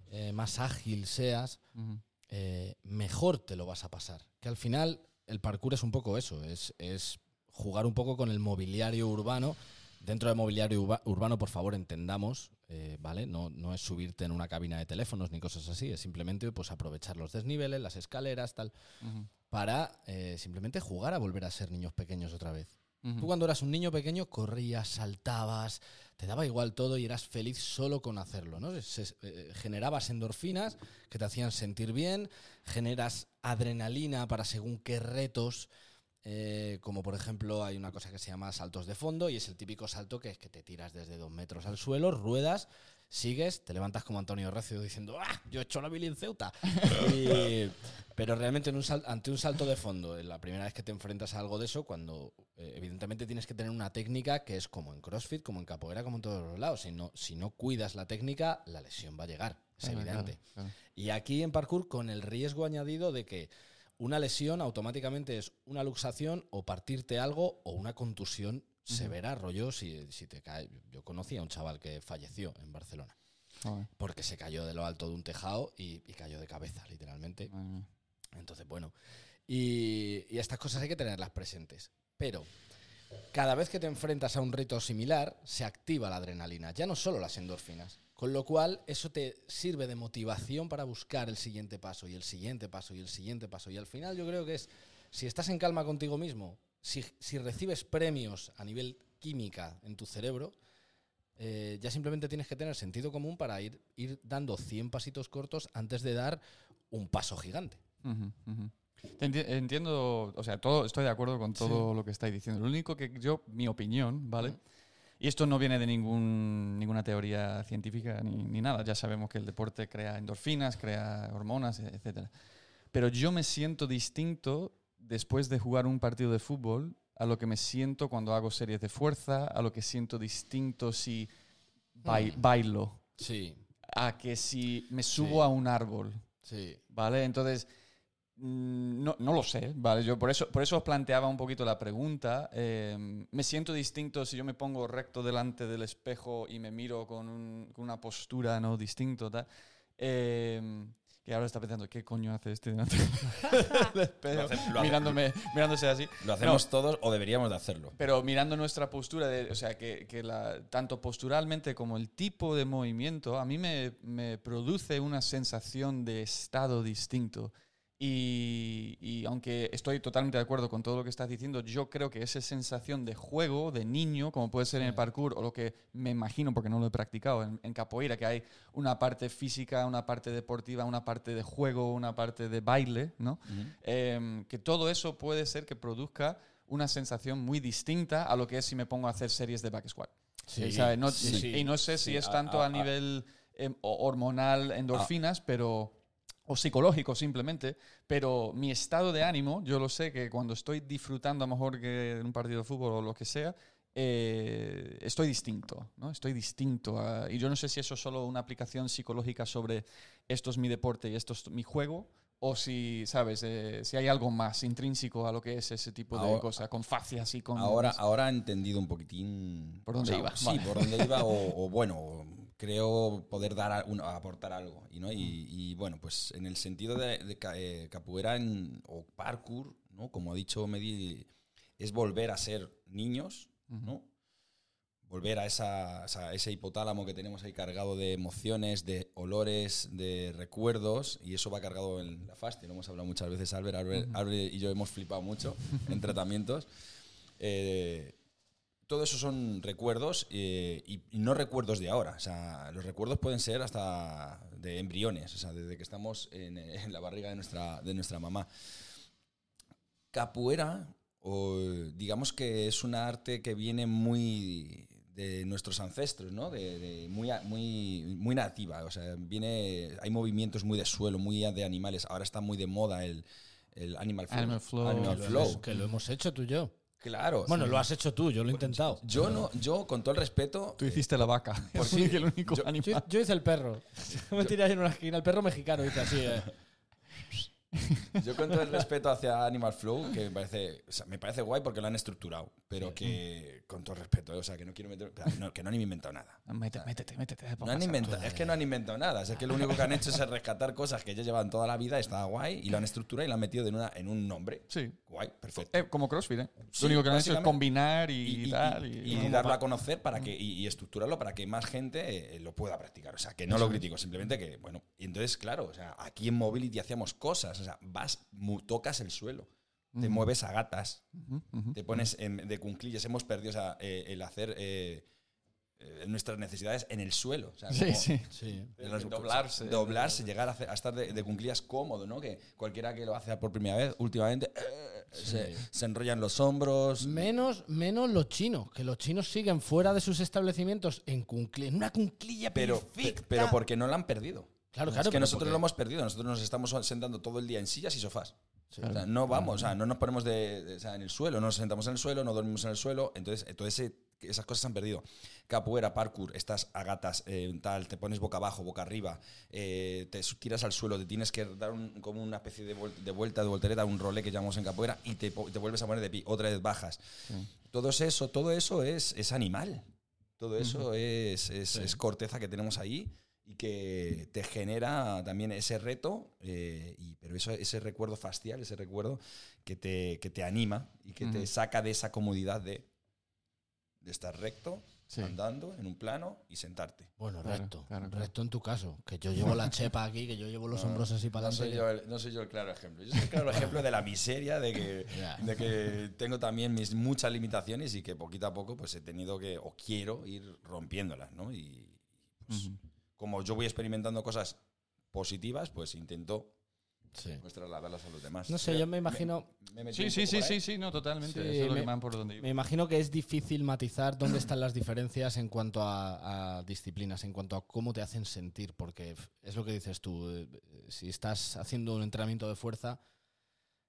eh, más ágil seas. Eh, mejor te lo vas a pasar. Que al final el parkour es un poco eso, es, es jugar un poco con el mobiliario urbano. Dentro del mobiliario urba- urbano, por favor, entendamos, eh, ¿vale? No, no es subirte en una cabina de teléfonos ni cosas así, es simplemente pues, aprovechar los desniveles, las escaleras, tal, para eh, simplemente jugar a volver a ser niños pequeños otra vez. Tú cuando eras un niño pequeño corrías, saltabas, te daba igual todo y eras feliz solo con hacerlo, ¿no? Eh, generabas endorfinas que te hacían sentir bien, generas adrenalina para según qué retos eh, como por ejemplo hay una cosa que se llama saltos de fondo y es el típico salto que es que te tiras desde dos metros al suelo, ruedas, sigues, te levantas como Antonio Recio diciendo ¡Ah! Yo he hecho la mili en Ceuta. Y- pero realmente en un sal- ante un salto de fondo, la primera vez que te enfrentas a algo de eso, cuando eh, evidentemente tienes que tener una técnica que es como en CrossFit, como en capoeira, como en todos los lados. Si no, si no cuidas la técnica, la lesión va a llegar. Es Claro, evidente. claro, claro. Y aquí en parkour con el riesgo añadido de que una lesión automáticamente es una luxación o partirte algo o una contusión severa, rollo, si, si te cae. Yo conocí a un chaval que falleció en Barcelona Joder, porque se cayó de lo alto de un tejado y, y cayó de cabeza, literalmente. Entonces, bueno, y, y estas cosas hay que tenerlas presentes. Pero cada vez que te enfrentas a un reto similar, se activa la adrenalina, ya no solo las endorfinas. Con lo cual, eso te sirve de motivación para buscar el siguiente paso y el siguiente paso y el siguiente paso. Y al final yo creo que es, si estás en calma contigo mismo, si, si recibes premios a nivel química en tu cerebro, eh, ya simplemente tienes que tener sentido común para ir, ir dando 100 pasitos cortos antes de dar un paso gigante. Entiendo, o sea, todo, estoy de acuerdo con todo lo que estáis diciendo. Lo único que yo, mi opinión, ¿vale? Y esto no viene de ningún, ninguna teoría científica ni, ni nada. Ya sabemos que el deporte crea endorfinas, crea hormonas, e- etcétera. Pero yo me siento distinto después de jugar un partido de fútbol a lo que me siento cuando hago series de fuerza, a lo que siento distinto si Mm. bailo, Sí, a que si me subo Sí. a un árbol. sí. ¿Vale? Entonces, mm, no, no lo sé, ¿vale? Yo por eso, por eso os planteaba un poquito la pregunta. Eh, me siento distinto si yo me pongo recto delante del espejo y me miro con, un- con una postura no distinto, tal. Eh, que ahora está pensando, ¿qué coño hace este delante del espejo? Lo hace- lo hace- Mirándome, mirándose así. Lo hacemos todos o deberíamos de hacerlo. Pero mirando nuestra postura, de, o sea, que, que la, tanto posturalmente como el tipo de movimiento, a mí me, me produce una sensación de estado distinto. Y, y aunque estoy totalmente de acuerdo con todo lo que estás diciendo, yo creo que esa sensación de juego, de niño, como puede ser en el parkour, o lo que me imagino, porque no lo he practicado, en, en capoeira, que hay una parte física, una parte deportiva, una parte de juego, una parte de baile, ¿no? Em, que todo eso puede ser que produzca una sensación muy distinta a lo que es si me pongo a hacer series de back squat. Sí, ¿sabes? No- sí, sí. Y no sé si es tanto a, a- a- nivel em, hormonal, endorfinas, pero o psicológico simplemente, pero mi estado de ánimo, yo lo sé que cuando estoy disfrutando a lo mejor que en un partido de fútbol o lo que sea, eh, estoy distinto, ¿no? Estoy distinto. a- y yo no sé si eso es solo una aplicación psicológica sobre esto es mi deporte y esto es mi juego, o si, ¿sabes? Eh, si hay algo más intrínseco a lo que es ese tipo de cosas, con facias y con... Ahora, ahora he entendido un poquitín ¿Por dónde iba? Sí, Vale. por dónde iba o, o, bueno, creo poder dar a- un- aportar algo. Y, ¿no? y, y, bueno, pues en el sentido de, de eh, capoeira en- o parkour, ¿no? como ha dicho Medi, es volver a ser niños, ¿no? volver a esa, ese hipotálamo que tenemos ahí cargado de emociones, de olores, de recuerdos, y eso va cargado en la fascia. Lo hemos hablado muchas veces, Albert, Albert, Albert y yo hemos flipado mucho en tratamientos. Eh, todo eso son recuerdos eh, y, y no recuerdos de ahora. O sea, los recuerdos pueden ser hasta de embriones, o sea, desde que estamos en, en la barriga de nuestra, de nuestra mamá. Capoeira, o, digamos que es un arte que viene muy de nuestros ancestros, ¿no? De, de muy, muy, muy nativa. O sea, viene, hay movimientos muy de suelo, muy de animales. Ahora está muy de moda el, el animal flow. Animal flow. Animal Que lo flow. que lo hemos hecho tú y yo. Claro. Bueno, lo has hecho tú, yo lo he intentado. Yo no, yo con todo el respeto. Tú hiciste la vaca. Por sí, el único yo- animal. Yo, yo hice el perro. Yo me tiré ahí en una esquina. El perro mexicano hice así. eh. Yo con todo el respeto hacia Animal Flow, que me parece, o sea, me parece guay porque lo han estructurado, pero que con todo el respeto, eh, o sea, que no quiero meter, no, que no han inventado nada. Métete, métete, métete. No han inventado, es que no han inventado nada, es que lo único que han hecho es rescatar cosas que ya llevan toda la vida, está guay, y lo han estructurado y lo han metido en, una, en un nombre. Sí. Guay, perfecto. Eh, como CrossFit, ¿eh? Sí, lo único que han hecho es combinar y, y, tal. y- y- y como darlo a conocer para que y, y estructurarlo para que más gente eh, lo pueda practicar. O sea, que no lo critico, simplemente que, bueno, y entonces, claro, o sea, aquí en Mobility hacíamos cosas, o sea, vas, tocas el suelo, te mueves a gatas, te pones en- de cunclillas, hemos perdido o sea, eh, el hacer eh, eh, nuestras necesidades en el suelo. O sea, Sí, como- sí. Sí. las- doblarse. Doblarse, llegar a, hacer- a estar de, de cunclillas cómodo, ¿no? Que cualquiera que lo hace por primera vez, últimamente, eh, se, se enrollan los hombros. Menos, menos los chinos, que los chinos siguen fuera de sus establecimientos en, cuncli- en una cunclilla pero, perfecta. pero porque no la han perdido. Claro, es claro, que pero nosotros porque- lo hemos perdido. Nosotros nos estamos sentando todo el día en sillas y sofás. Sí. O sea, no vamos, o sea, no nos ponemos de, de- o sea, en el suelo, no nos sentamos en el suelo, no dormimos en el suelo. Entonces, todo ese- esas cosas se han perdido. Capoeira, parkour, estás a gatas, eh, tal, te pones boca abajo, boca arriba, eh, te tiras al suelo, te tienes que dar un- como una especie de, vuel- de vuelta, de voltereta, un rolé que llamamos en capoeira y te, te vuelves a poner de pie, otra vez bajas. Todo eso, todo eso es, es animal. Todo eso es, es- es corteza que tenemos ahí y que te genera también ese reto, eh, y, pero eso, ese recuerdo facial, ese recuerdo que te, que te anima y que te saca de esa comodidad de, de estar recto, Sí. andando en un plano y sentarte. Bueno, Claro, recto. claro, claro. Recto en tu caso. Que yo llevo la chepa aquí, que yo llevo los hombros así para no, soy adelante. yo el, no soy yo el claro ejemplo. Yo soy el claro ejemplo de la miseria, de que, de que tengo también mis muchas limitaciones y que poquito a poco pues he tenido que, o quiero ir rompiéndolas, ¿no? Y pues. Como yo voy experimentando cosas positivas, pues intento Sí. pues, trasladarlas a los demás. No sé, yo me imagino, me Sí, sí, sí, sí, sí, no, totalmente. Sí, Eso es lo me- que me van por donde iba. me imagino que es difícil matizar dónde están las diferencias en cuanto a, a disciplinas, en cuanto a cómo te hacen sentir, porque es lo que dices tú. eh, Si estás haciendo un entrenamiento de fuerza,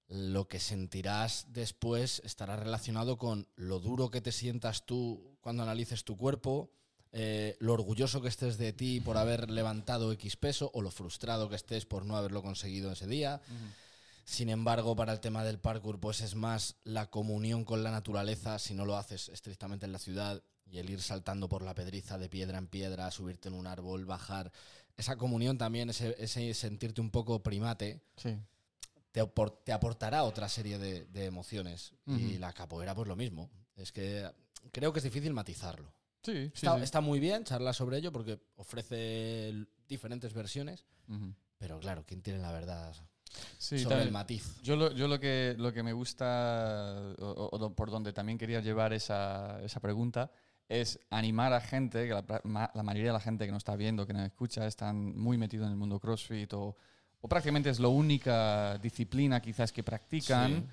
lo que sentirás después estará relacionado con lo duro que te sientas tú cuando analices tu cuerpo, eh, lo orgulloso que estés de ti por haber levantado X peso o lo frustrado que estés por no haberlo conseguido ese día. Sin embargo, para el tema del parkour, pues es más la comunión con la naturaleza, si no lo haces estrictamente en la ciudad, y el ir saltando por la pedriza de piedra en piedra, subirte en un árbol, bajar. Esa comunión también, ese, ese sentirte un poco primate, Sí. te, apor- te aportará otra serie de, de emociones. Y la capoeira, pues lo mismo. Es que creo que es difícil matizarlo. Sí, sí, Está, sí. está muy bien charlar sobre ello porque ofrece diferentes versiones, Ujú. pero claro, ¿quién tiene la verdad Sí, sobre el matiz? Yo lo, yo lo que lo que me gusta o, o- por donde también quería llevar esa, esa pregunta es animar a gente, que la, la mayoría de la gente que nos está viendo, que nos escucha, están muy metidos en el mundo CrossFit o, o prácticamente es la única disciplina quizás que practican,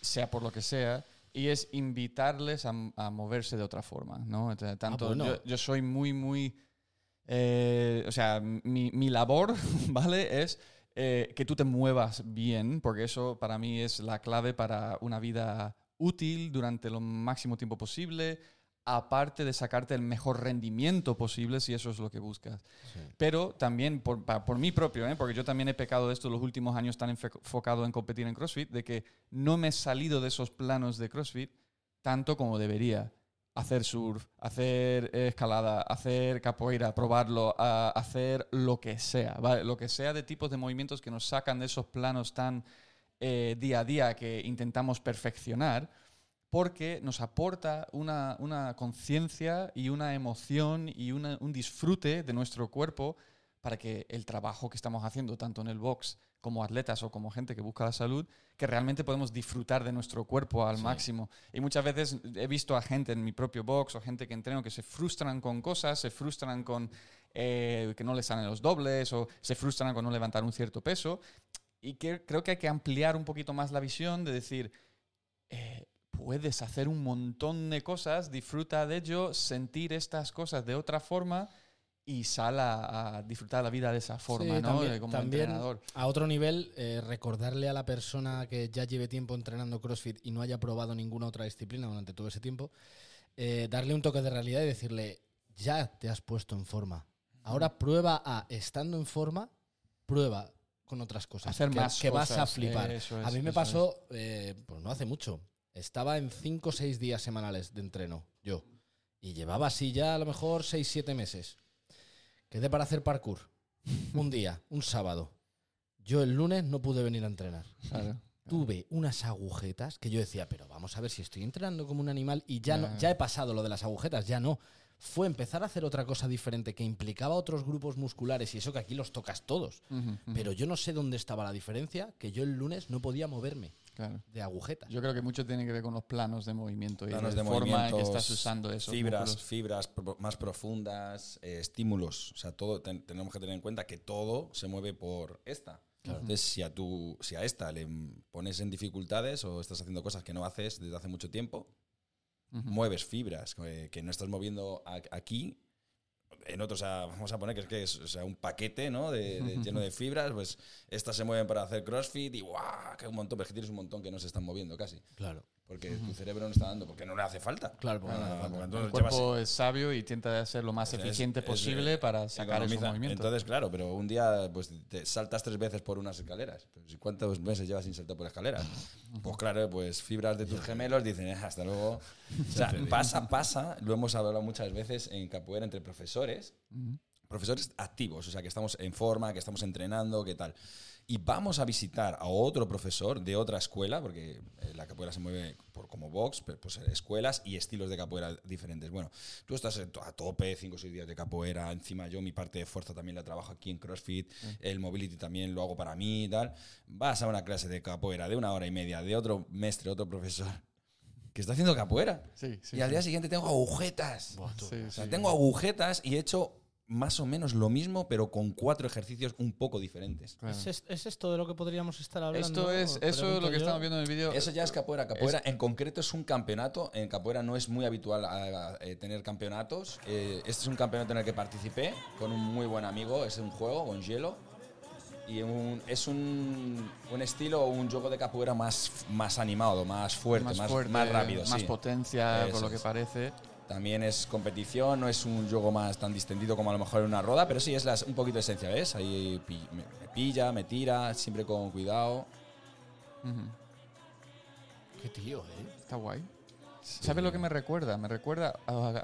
sea por lo que sea, y es invitarles a, a moverse de otra forma, ¿no? Tanto bueno. yo, yo soy muy, muy... eh, o sea, mi, mi labor, ¿vale? Es eh, que tú te muevas bien, porque eso para mí es la clave para una vida útil durante lo máximo tiempo posible, aparte de sacarte el mejor rendimiento posible si eso es lo que buscas. Pero también por, por mí propio, ¿eh? porque yo también he pecado de esto los últimos años tan enfocado en competir en CrossFit, de que no me he salido de esos planos de CrossFit tanto como debería. Hacer surf, hacer escalada, hacer capoeira, probarlo, a- hacer lo que sea, ¿vale? Lo que sea de tipos de movimientos que nos sacan de esos planos tan eh, día a día que intentamos perfeccionar, porque nos aporta una, una conciencia y una emoción y una- un disfrute de nuestro cuerpo para que el trabajo que estamos haciendo, tanto en el box como atletas o como gente que busca la salud, que realmente podemos disfrutar de nuestro cuerpo al Sí. máximo. Y muchas veces he visto a gente en mi propio box o gente que entreno que se frustran con cosas, se frustran con eh, que no les salen los dobles o se frustran con no levantar un cierto peso. Y que, creo que hay que ampliar un poquito más la visión de decir, eh, puedes hacer un montón de cosas, disfruta de ello, sentir estas cosas de otra forma y sal a, a disfrutar la vida de esa forma, Sí, ¿no? también- Eh, como también entrenador. A otro nivel, eh, recordarle a la persona que ya lleve tiempo entrenando CrossFit y no haya probado ninguna otra disciplina durante todo ese tiempo, eh, darle un toque de realidad y decirle, ya te has puesto en forma. Ahora prueba a, estando en forma, prueba con otras cosas. Hacer que, más que vas a flipar. a mí me pasó, eh, pues no hace mucho. Estaba en 5 o 6 días semanales de entreno, yo. Y llevaba así ya a lo mejor 6, 7 meses. Quedé para hacer parkour. Un día, un sábado. Yo el lunes no pude venir a entrenar. Claro. Tuve unas agujetas que yo decía, pero vamos a ver si estoy entrenando como un animal y ya, no, Ya. he pasado lo de las agujetas, ya no. Fue empezar a hacer otra cosa diferente que implicaba otros grupos musculares y eso que aquí los tocas todos. Pero yo no sé dónde estaba la diferencia, que yo el lunes no podía moverme claro. de agujetas. Yo creo que mucho tiene que ver con los planos de movimiento y la forma en que estás usando esos fibras, músculos. fibras pro- más profundas, eh, estímulos. O sea, todo ten- tenemos que tener en cuenta que todo se mueve por esta. Entonces, si a, tu, si a esta le pones en dificultades o estás haciendo cosas que no haces desde hace mucho tiempo, mueves fibras que, que no estás moviendo a- aquí. En otros, vamos a poner que es, que es sea, un paquete ¿no? de, lleno de fibras, pues estas se mueven para hacer CrossFit y ¡guau! Que un montón, pero es tienes un montón que no se están moviendo casi. Claro. Porque tu cerebro no está dando, porque no le hace falta. Claro, porque no le hace Ah, falta. porque El cuerpo es sabio y intenta ser lo más o sea, es- eficiente es, posible eh, para sacar esos movimientos. Entonces, claro, pero un día pues te saltas tres veces por unas escaleras. ¿Cuántos meses llevas sin saltar por escaleras? Pues claro, pues fibras de tus gemelos dicen, "Ah, hasta luego. O sea, pasa, pasa, lo hemos hablado muchas veces en capoeira entre profesores, Ujú. profesores activos, o sea, que estamos en forma, que estamos entrenando, qué tal. Y vamos a visitar a otro profesor de otra escuela, porque eh, la capoeira se mueve por, como box, pero, pues escuelas y estilos de capoeira diferentes. Bueno, tú estás a tope, 5 o 6 días de capoeira, encima yo mi parte de fuerza también la trabajo aquí en CrossFit, el mobility también lo hago para mí y tal. Vas a una clase de capoeira de una hora y media de otro mestre, otro profesor, que está haciendo capoeira. Sí, sí, y al día siguiente tengo agujetas. O sea, tengo agujetas y he hecho más o menos lo mismo, pero con cuatro ejercicios un poco diferentes. Claro. ¿Es, es- es esto de lo que podríamos estar hablando? Esto es, eso es lo que yo. estamos viendo en el vídeo. Eso ya es capoeira. Capoeira en concreto es un campeonato. En capoeira no es muy habitual a- a, eh, tener campeonatos. Eh, este es un campeonato en el que participé con un muy buen amigo. Es un juego con hielo. Y un- es un, un estilo, un juego de capoeira más, más animado, más fuerte, más, más, fuerte, rápido. más sí. potencia, por Eso lo que es. parece. También es competición, no es un juego más tan distendido como a lo mejor en una roda, pero sí es las- un poquito de esencia, ¿ves? Ahí pi- me, me pilla, me tira, siempre con cuidado. Qué tío, ¿eh? Está guay. ¿Sabes lo que me recuerda? Me recuerda.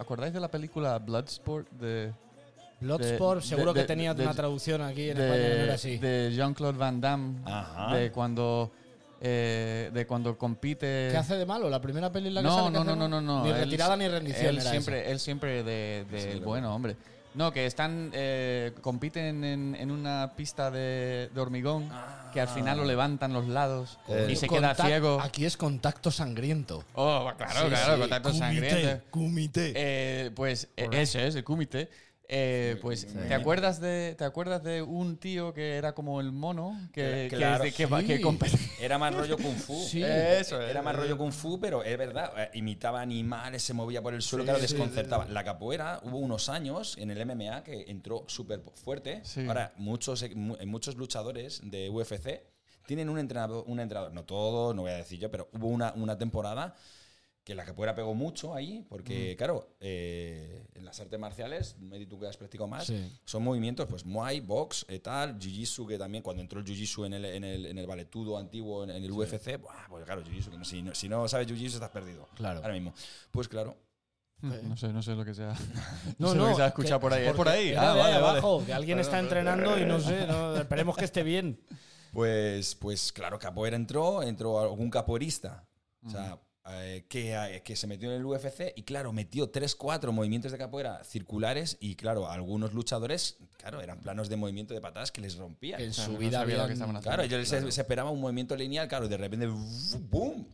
¿Acordáis de la película Bloodsport de, Bloodsport, de- seguro de- que tenía de- una traducción aquí en España no era así. de Jean-Claude Van Damme? Ajá. De cuando. Eh, de cuando compite. ¿Qué hace de malo? ¿La primera peli en la que no, sale? ¿qué no, hace no, no, no, no. Ni Él- retirada ni rendición Él era siempre, él siempre de, de Sí, bueno, hombre. No, que están eh, compiten en, en una pista de, de hormigón que al final lo levantan los lados Eh, y se queda ciego. Aquí es contacto sangriento. Oh, claro, Sí, claro, sí. contacto sangriento. Kumite. Eh, pues eh, ese es el kumite. Eh, pues, ¿te acuerdas de te acuerdas de un tío que era como el mono que, que- Claro, que, que, va- sí. que compete- Era más rollo kung fu. Sí. Eso es. Era más rollo kung fu, pero es verdad, eh, imitaba animales, se movía por el suelo, Sí, claro, sí, desconcertaba. La capoeira hubo unos años en el MMA que entró súper fuerte. Sí. Ahora, muchos, eh, mu- muchos luchadores de UFC tienen un entrenador, un entrenador, no todos, no voy a decir yo, pero hubo una, una temporada que la capoeira pegó mucho ahí, porque, Mm. claro, eh, en las artes marciales, Medi, tú que has practicado más, Sí. son movimientos, pues Muay, box, eh, tal, Jiu-Jitsu, que también cuando entró el Jiu-Jitsu en el, en el, en el valetudo antiguo, en, en el UFC, buah, pues claro, Jiu-Jitsu, que no, si, no, si no sabes Jiu-Jitsu estás perdido. Claro. Ahora mismo. Pues claro. No sé, no sé lo que sea. No, sé lo no, que se ha escuchado por ahí. ¿Es por ahí? Ah, vale, vale. abajo, que alguien está entrenando y no sé, no, esperemos que esté bien. Pues, pues claro, capoeira entró, entró algún capoeirista. O sea, eh, que, eh, que se metió en el UFC y claro, metió 3-4 movimientos de capoeira circulares y claro, algunos luchadores, claro, eran planos de movimiento de patadas que les rompían. En su vida lo habían- que estaban haciendo. Claro, se, se esperaba un movimiento lineal, claro, y de repente ¡boom!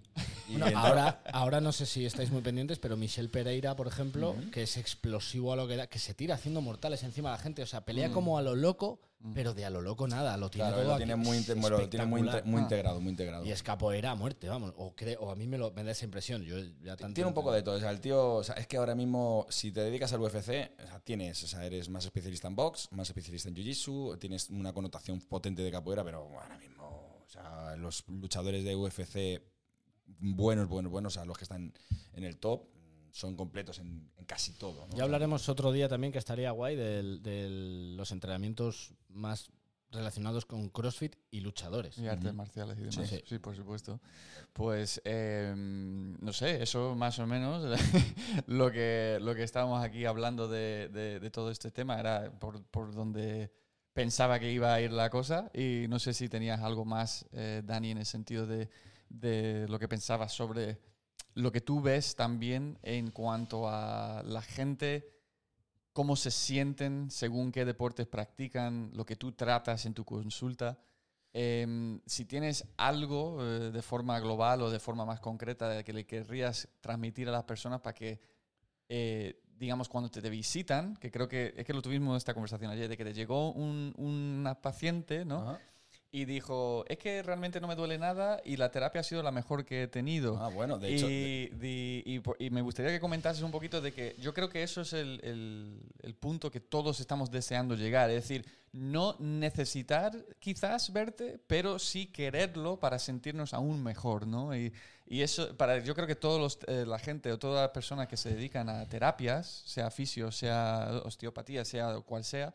Y Bueno, entró- ahora, ahora no sé si estáis muy pendientes, pero Michel Pereira, por ejemplo, que es explosivo a lo que da, que se tira haciendo mortales encima de la gente. O sea, pelea como a lo loco, pero de a lo loco nada. Lo tiene Claro, todo lo tiene muy, inte- bueno, lo tiene muy, integrado, muy integrado. Y es capoeira a muerte, vamos. O, creo, o a mí me, lo, me da esa impresión. Yo ya tanto Tiene un poco de todo. O sea, el tío, o sea, es que ahora mismo, si te dedicas al UFC, o sea, tienes, o sea, eres más especialista en box, más especialista en jiu-jitsu, tienes una connotación potente de capoeira, pero ahora mismo, o sea, los luchadores de UFC buenos, buenos, buenos, o sea, los que están en el top, son completos en, en casi todo. ¿no? Ya hablaremos otro día también que estaría guay de los entrenamientos más relacionados con CrossFit y luchadores. Y artes marciales y demás. Sí. Sí, por supuesto. Pues, eh, no sé, eso más o menos lo que, lo que estábamos aquí hablando de, de- de todo este tema era por, por donde pensaba que iba a ir la cosa y no sé si tenías algo más, eh, Dani, en el sentido de, de lo que pensabas sobre lo que tú ves también en cuanto a la gente cómo se sienten según qué deportes practican, lo que tú tratas en tu consulta. Em, si tienes algo eh, de forma global o de forma más concreta que le querrías transmitir a las personas para que, eh, digamos, cuando te, te visitan, que creo que es que lo tuvimos esta conversación ayer, de que te llegó un- una paciente, ¿no? Ajá. Y dijo, es que realmente no me duele nada y la terapia ha sido la mejor que he tenido. Ah, bueno, de hecho. y, di- y po- y me gustaría que comentases un poquito de que yo creo que eso es el, el- el punto que todos estamos deseando llegar. Es decir, no necesitar quizás verte, pero sí quererlo para sentirnos aún mejor, ¿no? Y, y eso, para, yo creo que todos la gente o todas las personas que se dedican a terapias, sea fisio, sea osteopatía, sea cual sea,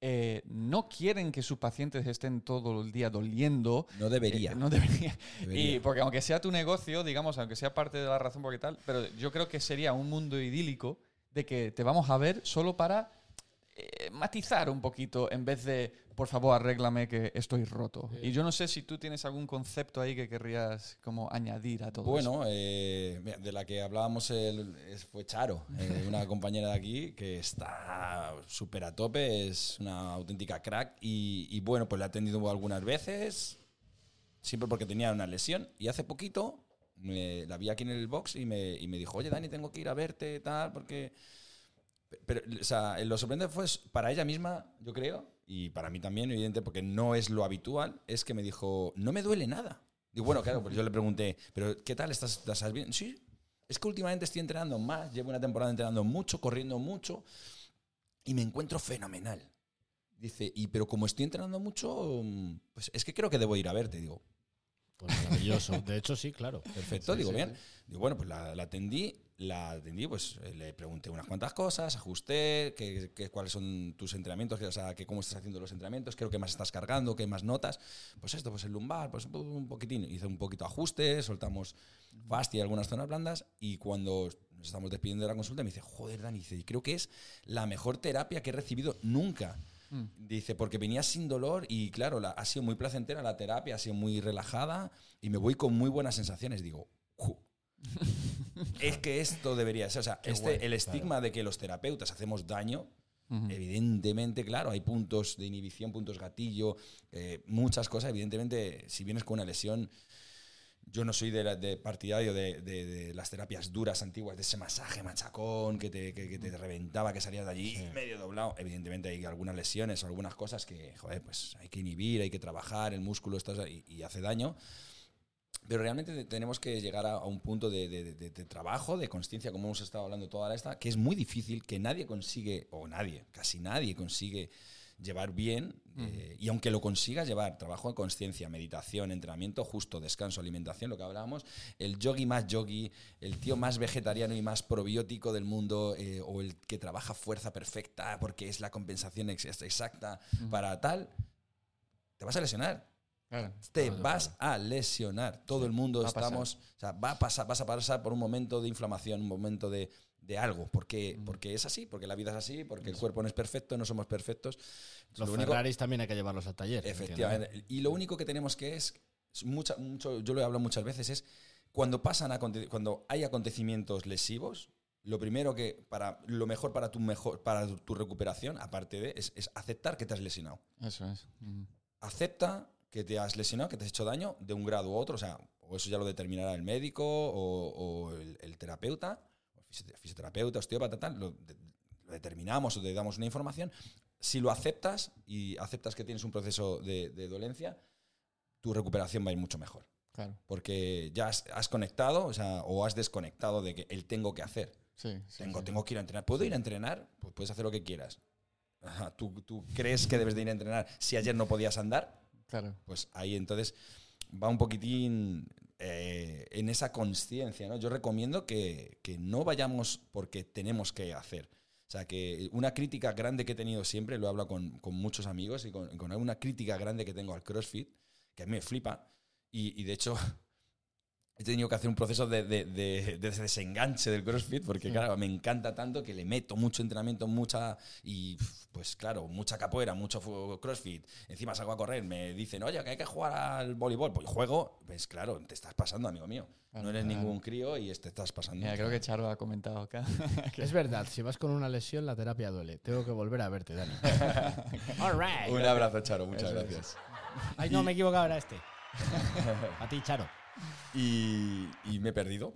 eh, no quieren que sus pacientes estén todo el día doliendo. No debería. Eh, no debería. debería. Y porque aunque sea tu negocio, digamos, aunque sea parte de la razón por qué tal, pero yo creo que sería un mundo idílico de que te vamos a ver solo para eh, matizar un poquito en vez de, por favor, arréglame que estoy roto. Y yo no sé si tú tienes algún concepto ahí que querrías como añadir a todo. Bueno, eh, de la que hablábamos el- fue Charo, eh, una compañera de aquí que está súper a tope, es una auténtica crack y, y bueno, pues la he atendido algunas veces, siempre porque tenía una lesión y hace poquito me- la vi aquí en el box y me, y me dijo, oye Dani, tengo que ir a verte, tal, porque... Pero, o sea, lo sorprendente fue para ella misma, yo creo, y para mí también, evidente, porque no es lo habitual, es que me dijo, no me duele nada. Y bueno, claro, pues yo le pregunté, ¿pero qué tal? ¿Estás, estás bien? Sí, es que últimamente estoy entrenando más, llevo una temporada entrenando mucho, corriendo mucho, y me encuentro fenomenal. Dice, y pero como estoy entrenando mucho, pues es que creo que debo ir a verte. Digo, Pues maravilloso. De hecho, sí, claro. Perfecto, Sí, digo, sí, bien. sí. Digo, bueno, pues la, la atendí, la atendí, pues eh, le pregunté unas cuantas cosas, ajusté, qué, qué- cuáles son tus entrenamientos, qué- o sea, que cómo estás haciendo los entrenamientos, creo que más estás cargando, qué más notas. Pues esto, pues el lumbar, pues un- poquitín. Hice un poquito ajuste, soltamos fascia, algunas zonas blandas, y cuando nos estamos despidiendo de la consulta, me dice, joder, Dani, dice, creo que es la mejor terapia que he recibido nunca. Dice, porque venía sin dolor y claro, la- ha sido muy placentera la terapia, ha sido muy relajada y me voy con muy buenas sensaciones. Digo. es que esto debería ser. O sea, este, guay, el estigma de que los terapeutas hacemos daño, evidentemente, claro, hay puntos de inhibición, puntos gatillo, eh, muchas cosas. Evidentemente, si vienes con una lesión, yo no soy de, la- de partidario de, de- de las terapias duras antiguas, de ese masaje machacón que te, que, que te reventaba, que salías de allí medio doblado. Evidentemente hay algunas lesiones o algunas cosas que, joder, pues hay que inhibir, hay que trabajar, el músculo está, y, y hace daño. Pero realmente te- tenemos que llegar a, a un punto de, de- de- de trabajo, de conciencia, como hemos estado hablando toda esta, que es muy difícil, que nadie consigue, o nadie, casi nadie consigue llevar bien, eh, y aunque lo consigas llevar, trabajo de conciencia, meditación, entrenamiento justo, descanso, alimentación, lo que hablábamos, el yogi más yogi, el tío más vegetariano y más probiótico del mundo, eh, o el que trabaja fuerza perfecta porque es la compensación ex- exacta para tal, te vas a lesionar Claro. te Claro, vas a lesionar. Todo el mundo a pasar. estamos. O sea, va a pasar, vas a pasar por un momento de inflamación, un momento de, de algo. Porque, porque es así, porque la vida es así, porque el cuerpo no es perfecto, no somos perfectos. Los Lo único- Ferraris también hay que llevarlos al taller. Efectivamente. Y lo único que tenemos que es, mucha, mucho, yo lo he hablado muchas veces, es cuando pasan aconte- cuando hay acontecimientos lesivos, lo primero que, para, lo mejor para tu mejor, para tu recuperación, aparte de, es, es aceptar que te has lesionado Eso es. Ujú. acepta que te has lesionado, que te has hecho daño de un grado u otro, o sea, o eso ya lo determinará el médico o, o el, el terapeuta, o fisio- fisioterapeuta, osteópata, tal, lo, de- lo determinamos o te damos una información. Si lo aceptas y aceptas que tienes un proceso de, de dolencia, tu recuperación va a ir mucho mejor. Claro. Porque ya has, has conectado, o sea, o has desconectado de que el tengo que hacer. Sí, sí, Tengo, sí. tengo que ir a entrenar. ¿Puedo ir a entrenar? Pues puedes hacer lo que quieras. Ajá, ¿Tú, ¿Tú crees que debes de ir a entrenar si ayer no podías andar? Claro. Pues ahí entonces va un poquitín eh, en esa conciencia. ¿no? Yo recomiendo que, que no vayamos porque tenemos que hacer. O sea, que una crítica grande que he tenido siempre, lo he hablado con, con muchos amigos y con, con una crítica grande que tengo al CrossFit, que a mí me flipa, y, y de hecho he tenido que hacer un proceso de, de- de- de desenganche del CrossFit, porque Sí. claro, me encanta tanto que le meto mucho entrenamiento, mucha, y pues claro, mucha capoeira, mucho CrossFit, encima salgo a correr, me dicen, oye, que hay que jugar al voleibol, pues juego, pues claro, te estás pasando, amigo mío. Claro, no eres claro. ningún crío y te estás pasando. Mira, creo que Charo ha comentado acá. Es verdad, si vas con una lesión, la terapia duele. Tengo que volver a verte, Dani. All right. Un abrazo, Charo, muchas Eso es. gracias. Ay, no, me he equivocado, era este. A ti, Charo. Y, y me he perdido.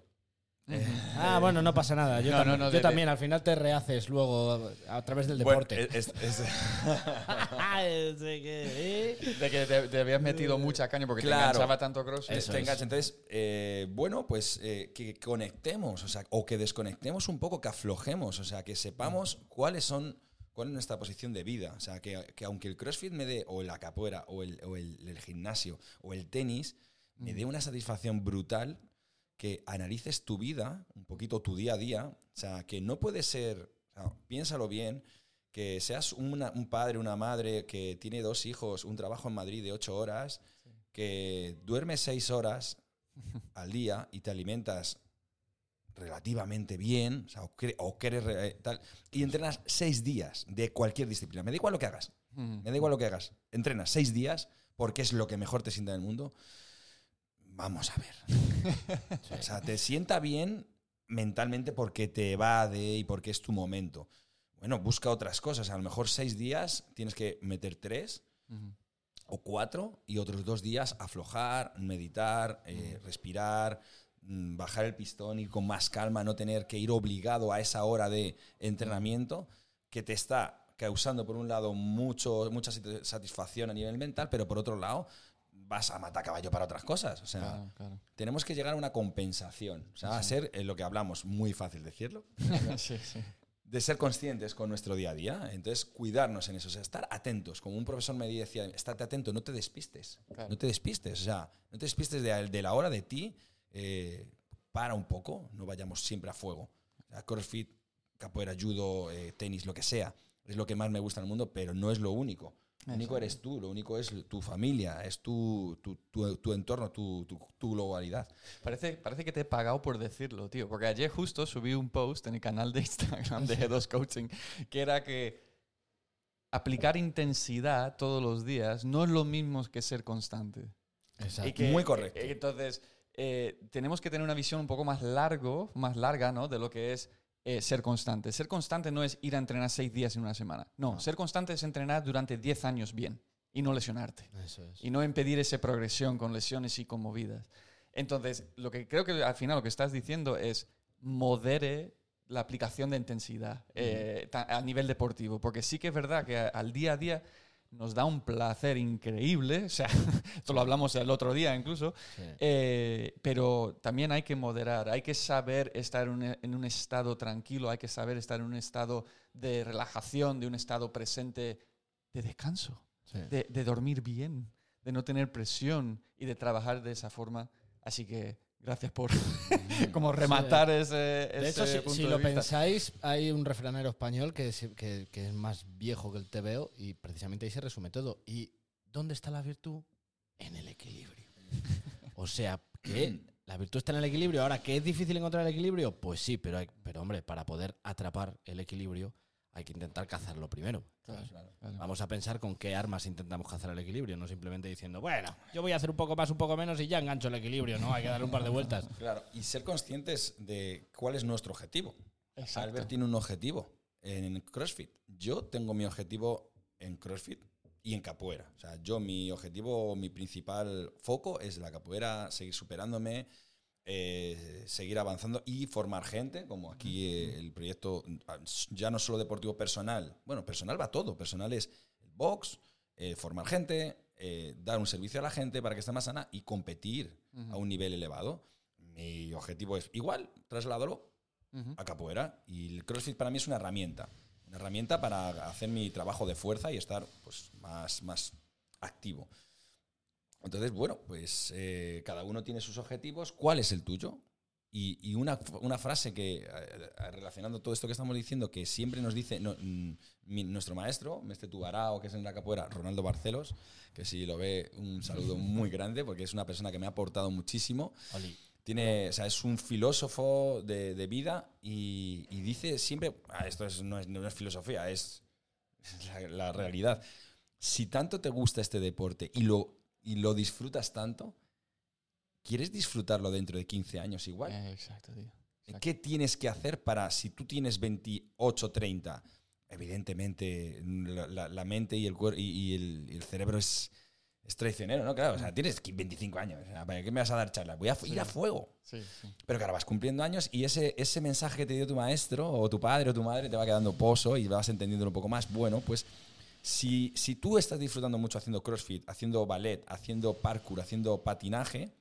Ah, bueno, no pasa nada. Yo, No, también, no, no, yo de- también, al final te rehaces luego a través del Bueno, deporte. es- es- que- ¿eh? De que te, te habías metido mucha caña porque te Claro. enganchaba tanto cross. te- te es. engancha. Entonces, eh, bueno, pues eh, que conectemos, o sea, o que desconectemos un poco, que aflojemos, o sea, que sepamos cuáles son, cuál es nuestra posición de vida. O sea, que, que aunque el CrossFit me dé, o la capoeira, o el, o el- el gimnasio, o el tenis, me dé una satisfacción brutal que analices tu vida, un poquito tu día a día. O sea, que no puede ser, o sea, piénsalo bien, que seas una- un padre, una madre que tiene dos hijos, un trabajo en Madrid de ocho horas, que duermes seis horas al día y te alimentas relativamente bien, o, sea, o, cre- eh, tal, y entrenas seis días de cualquier disciplina. Me da igual lo que hagas, Mm. me da igual lo que hagas. Entrenas seis días porque es lo que mejor te sienta en el mundo. Vamos a ver. O sea, te sienta bien mentalmente porque te evade y porque es tu momento. Bueno, busca otras cosas. A lo mejor seis días tienes que meter tres o cuatro y otros dos días aflojar, meditar, eh, respirar, mm, bajar el pistón, ir con más calma, no tener que ir obligado a esa hora de entrenamiento que te está causando por un lado mucho, mucha sat- satisfacción a nivel mental, pero por otro lado vas a matar caballo para otras cosas. O sea, Claro, claro. tenemos que llegar a una compensación, o sea, a ser eh, lo que hablamos, muy fácil decirlo, sí, sí. de ser conscientes con nuestro día a día. Entonces, cuidarnos en eso, o sea, estar atentos. Como un profesor me decía, estate atento, no te despistes. Claro. No te despistes, o sea, no te despistes de, de la hora de ti, eh, para un poco, no vayamos siempre a fuego. O sea, crossfit, capoeira, judo, eh, tenis, lo que sea, es lo que más me gusta en el mundo, pero no es lo único. Lo único eres tú, lo único es tu familia, es tu, tu, tu- tu entorno, tu, tu, tu globalidad. Parece, parece que te he pagado por decirlo, tío. Porque ayer justo subí un post en el canal de Instagram de G2 Coaching que era que aplicar intensidad todos los días no es lo mismo que ser constante. Exacto. Y que- Muy correcto. eh, Entonces, eh, tenemos que tener una visión un poco más largo, más larga, ¿no? De lo que es eh, ser constante. Ser constante no es ir a entrenar seis días en una semana. No, No. ser constante es entrenar durante 10 años bien y no lesionarte. Eso es. Y no impedir esa progresión con lesiones y con movidas. Entonces, lo que creo que al final lo que estás diciendo es modere la aplicación de intensidad eh, a nivel deportivo. Porque sí que es verdad que al día a día nos da un placer increíble. O sea, esto lo hablamos el otro día incluso. Sí. Eh, pero también hay que moderar, hay que saber estar en un, en un estado tranquilo, hay que saber estar en un estado de relajación, de un estado presente de descanso, Sí. de, de dormir bien, de no tener presión y de trabajar de esa forma. Así que gracias por como rematar ese, De hecho, ese si, punto si de lo vista. pensáis, hay un refranero español que es, que, que es más viejo que el TVO y precisamente ahí se resume todo. ¿Y dónde está la virtud? En el equilibrio. O sea, que la virtud está en el equilibrio. Ahora, ¿que es difícil encontrar el equilibrio? Pues sí, pero, hay- pero hombre, para poder atrapar el equilibrio hay que intentar cazarlo primero. Vamos a pensar con qué armas intentamos cazar el equilibrio, no simplemente diciendo, bueno, yo voy a hacer un poco más, un poco menos y ya engancho el equilibrio, ¿no? Hay que darle un par de vueltas. Claro, y ser conscientes de cuál es nuestro objetivo. Exacto. Albert tiene un objetivo en CrossFit. Yo tengo mi objetivo en CrossFit y en capoeira. O sea, yo mi objetivo, mi principal foco es la capoeira, seguir superándome, eh, seguir avanzando y formar gente, como aquí eh, el proyecto, ah, ya no solo deportivo personal, bueno, personal va todo, personal es el box, eh, formar gente, eh, dar un servicio a la gente para que esté más sana y competir a un nivel elevado. Mi objetivo es igual, trasládalo Ujú. a capoeira y el CrossFit para mí es una herramienta, una herramienta para hacer mi trabajo de fuerza y estar pues, más, más activo. Entonces, bueno, pues eh, cada uno tiene sus objetivos. ¿Cuál es el tuyo? Y, y una, una frase que, eh, relacionando todo esto que estamos diciendo, que siempre nos dice no, mm, mi- nuestro maestro, Mestre Tubarao, que es en la capoeira, Ronaldo Barcelos, que si lo ve, un saludo muy grande, porque es una persona que me ha aportado muchísimo. Oli. Tiene, o sea, es un filósofo de, de vida y, y dice siempre, ah, esto es- no, es, no es filosofía, es la, la realidad. Si tanto te gusta este deporte y lo, y lo disfrutas tanto, ¿quieres disfrutarlo dentro de 15 años igual? Eh, exacto, tío. Exacto. ¿Qué tienes que hacer para, si tú tienes 28, 30, evidentemente la, la- la mente y el, cuer- y, y el, y el cerebro es, es traicionero, ¿no? Claro, o sea, tienes 25 años. o sea, ¿Para qué me vas a dar charlas? Voy a ir a fuego. Sí, sí. Pero ahora vas cumpliendo años y ese, ese mensaje que te dio tu maestro o tu padre o tu madre te va quedando pozo y vas entendiéndolo un poco más. Bueno, pues si, si tú estás disfrutando mucho haciendo crossfit, haciendo ballet, haciendo parkour, haciendo patinaje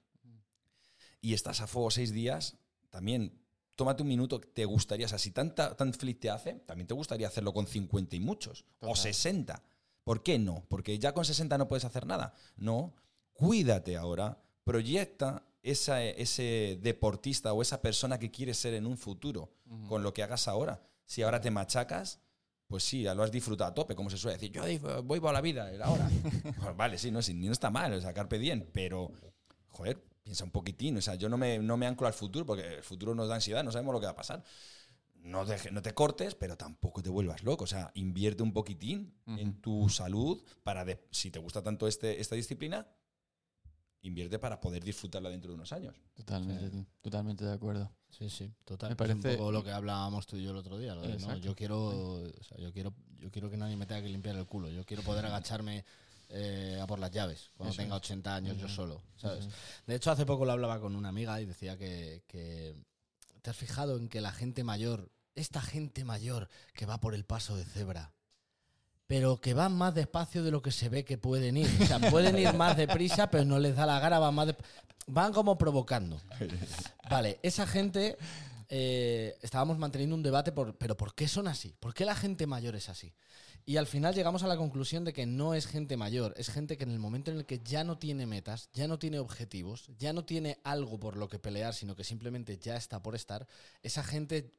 y estás a fuego seis días, también tómate un minuto. Te gustaría, o sea, si tanta, tan feliz te hace, también te gustaría hacerlo con 50 y muchos o Total. 60. ¿Por qué no? Porque ya con 60 no puedes hacer nada. No, cuídate ahora, proyecta esa, ese deportista o esa persona que quieres ser en un futuro con lo que hagas ahora. Si ahora te machacas, pues sí, lo has disfrutado a tope, como se suele decir. Yo voy por la vida, el ahora. Pues vale, sí, no, sí, no está mal, o sea, carpe diem, pero, joder, piensa un poquitín. O sea, yo no me, no me anclo al futuro porque el futuro nos da ansiedad, no sabemos lo que va a pasar. No, deje- no te cortes, pero tampoco te vuelvas loco. O sea, invierte un poquitín en tu salud para, de- si te gusta tanto este, esta disciplina, invierte para poder disfrutarla dentro de unos años. Totalmente, totalmente de acuerdo. Sí, sí, total. Me Es parece- un poco lo que hablábamos tú y yo el otro día. lo de, ¿no? Exacto. Yo quiero, o sea, yo quiero, yo quiero que nadie me tenga que limpiar el culo. Yo quiero poder agacharme eh, a por las llaves cuando Eso tenga es. 80 años yo solo, ¿sabes? Eso De hecho, hace poco lo hablaba con una amiga y decía que, que te has fijado en que la gente mayor, esta gente mayor que va por el paso de cebra, pero que van más despacio de lo que se ve que pueden ir. O sea, pueden ir más deprisa, pero no les da la gana, van más de- van como provocando. Vale, esa gente eh, estábamos manteniendo un debate por, pero ¿por qué son así? ¿Por qué la gente mayor es así? Y al final llegamos a la conclusión de que no es gente mayor, es gente que en el momento en el que ya no tiene metas, ya no tiene objetivos, ya no tiene algo por lo que pelear, sino que simplemente ya está por estar, esa gente,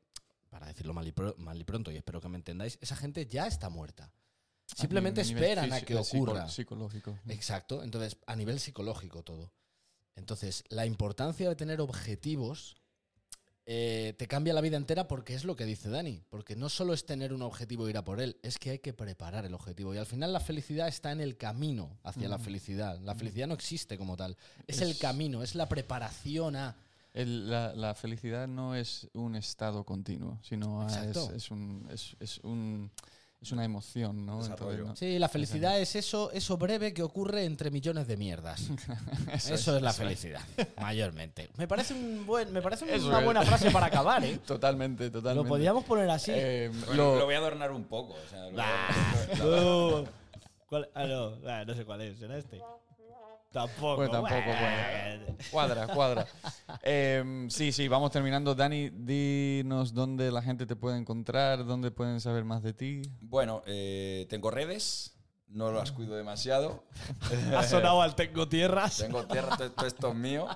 para decirlo mal y, pro- mal y pronto, y espero que me entendáis, esa gente ya está muerta. Simplemente A esperan a que eh, ocurra. Psicológico. Exacto, entonces a nivel psicológico todo. Entonces, la importancia de tener objetivos eh, te cambia la vida entera porque es lo que dice Dani, porque no solo es tener un objetivo e ir a por él, es que hay que preparar el objetivo y al final la felicidad está en el camino hacia la felicidad. La felicidad no existe como tal, es, el camino, es la preparación a... El- la, la felicidad no es un estado continuo, sino es, un, es, es un- es una emoción, ¿no? Sí, la felicidad es eso, eso breve que ocurre entre millones de mierdas. Eso, es, la felicidad, mayormente. Me parece un buen, me parece Eso una es. buena frase para acabar, ¿eh? Totalmente, totalmente. Lo podíamos poner así. Eh, Lo, lo- lo voy a adornar un poco. o sea, lo voy a- Uh, ¿cuál? Ah, no, ah, no sé cuál es, ¿será este? Tampoco. Pues tampoco, bueno. Cuadra, cuadra. Em, sí, sí, vamos terminando. Dani, dinos dónde la gente te puede encontrar, dónde pueden saber más de ti. Bueno, eh, tengo redes, no las cuido demasiado. Ha sonado al Tengo Tierras. Tengo tierra, todo, esto es mío.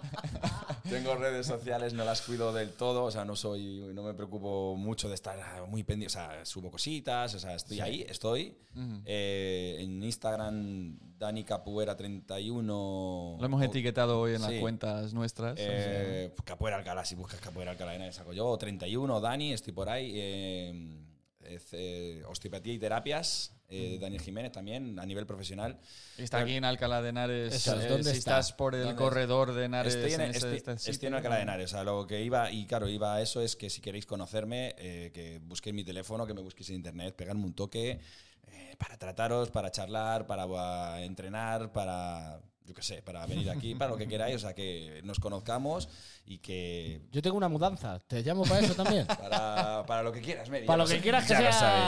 Tengo redes sociales, no las cuido del todo, o sea, no soy, no me preocupo mucho de estar muy pendiente, o sea, subo cositas, o sea, estoy ahí, estoy. Eh, en Instagram, Dani Capuera 31. Lo hemos etiquetado hoy en las Sí. cuentas nuestras. Eh, Capoeira Alcalá, si buscas Capoeira Alcalá, saco yo. 31, Dani, estoy por ahí. Eh, eh, osteopatía y terapias, eh, de Daniel Jiménez también, a nivel profesional. Está aquí en Alcalá de Henares. Eso eh, ¿dónde si está? estás por el ¿Dónde corredor de Henares. Estoy en, este estoy Alcalá de Henares. O sea, lo que iba, y claro, iba a eso es que si queréis conocerme, eh, que busquéis mi teléfono, que me busquéis en internet, pegadme un toque eh, para trataros, para charlar, para uh, entrenar, para, yo qué sé, para venir aquí, para lo que queráis. O sea, que nos conozcamos y que Yo tengo una mudanza. ¿Te llamo para eso también? para, para lo que quieras, Mary, para lo que sé- quieras que ya sea.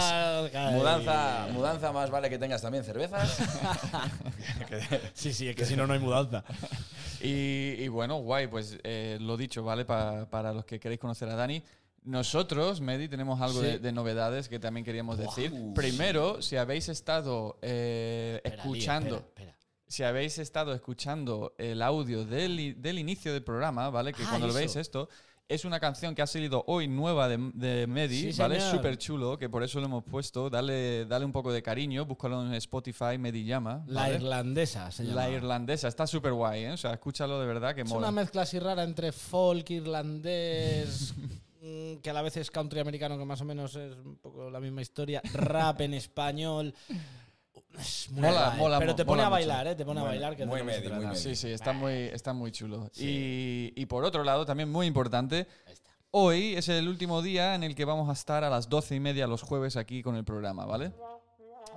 lo sabes. Ay. Mudanza, mudanza más vale que tengas también cervezas. Sí, sí, es que si no, no hay mudanza. Y, y bueno, guay, pues eh, lo dicho, ¿vale? Pa- para los que queréis conocer a Dani. Nosotros, Medi, tenemos algo Sí. de, de novedades que también queríamos decir. Primero, si habéis estado eh, Espera, Lía, escuchando, espera, espera. Si habéis estado escuchando el audio del, del inicio del programa, ¿vale? Que Ah, cuando lo veis esto, es una canción que ha salido hoy nueva de, de Medi, Sí, ¿vale? Súper chulo, que por eso lo hemos puesto. Dale, dale un poco de cariño, búscalo en Spotify, Medi llama. La irlandesa se llama. La irlandesa, está súper guay, ¿eh? O sea, escúchalo de verdad que Es mola. una mezcla así rara entre folk irlandés, mm, que a la vez es country americano, que más o menos es un poco la misma historia, rap en español. Es muy Mola, guay, mola, Pero te pone mola a mucho. bailar, ¿eh? Te pone a Muy- bailar. Que muy medio, muy medio. Sí, sí, está muy, está muy chulo. Sí. Y, y por otro lado, también muy importante, hoy es el último día en el que vamos a estar a las doce y media los jueves aquí con el programa, ¿vale?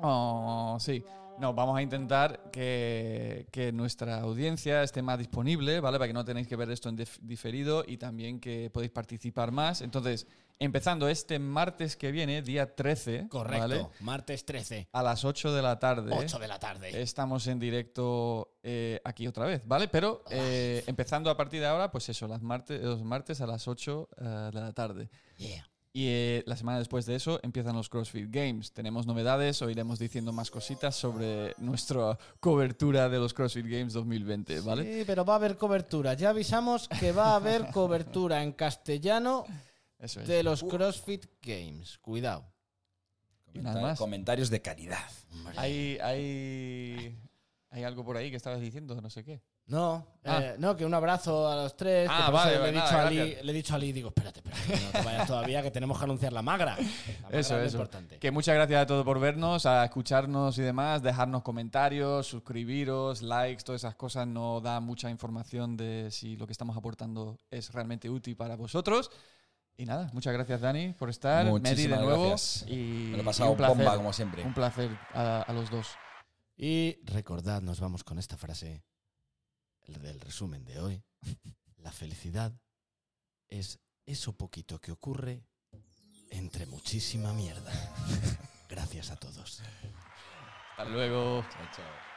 Oh, sí. No, vamos a intentar que, que nuestra audiencia esté más disponible, ¿vale? Para que no tenéis que ver esto en dif- diferido y también que podéis participar más. Entonces, empezando este martes que viene, día 13, Correcto. ¿vale? Martes 13, A las 8 de la tarde. 8 de la tarde. Estamos en directo eh, aquí otra vez, ¿vale? Pero eh, empezando a partir de ahora, pues eso, las martes, los martes a las 8 eh, de la tarde. Yeah. Y eh, la semana después de eso empiezan los CrossFit Games. Tenemos novedades, o iremos diciendo más cositas sobre nuestra cobertura de los CrossFit Games 2020, ¿vale? Sí, pero va a haber cobertura. Ya avisamos que va a haber cobertura en castellano Eso es. de los CrossFit Games. Cuidado. Y nada más. Comentarios de calidad. Hay, hay, hay algo por ahí que estabas diciendo, no sé qué. No, Ah. eh, no, que un abrazo a los tres. Ah, vale, le, he dicho nada, a Ali, gracias. le he dicho a Ali, digo, espérate, espérate, que no te vayas todavía, que tenemos que anunciar la magra. La magra Eso, es eso. importante. Que muchas gracias a todos por vernos, a escucharnos y demás, dejarnos comentarios, suscribiros, likes, todas esas cosas nos da mucha información de si lo que estamos aportando es realmente útil para vosotros. Y nada, muchas gracias Dani por estar, Medi de Muchísimas nuevo gracias. y Me lo he y pasado un placer, bomba, como siempre. un placer a, a los dos. Y recordad, nos vamos con esta frase el del resumen de hoy. La felicidad es eso poquito que ocurre entre muchísima mierda. Gracias a todos. Hasta luego. Chao, chao.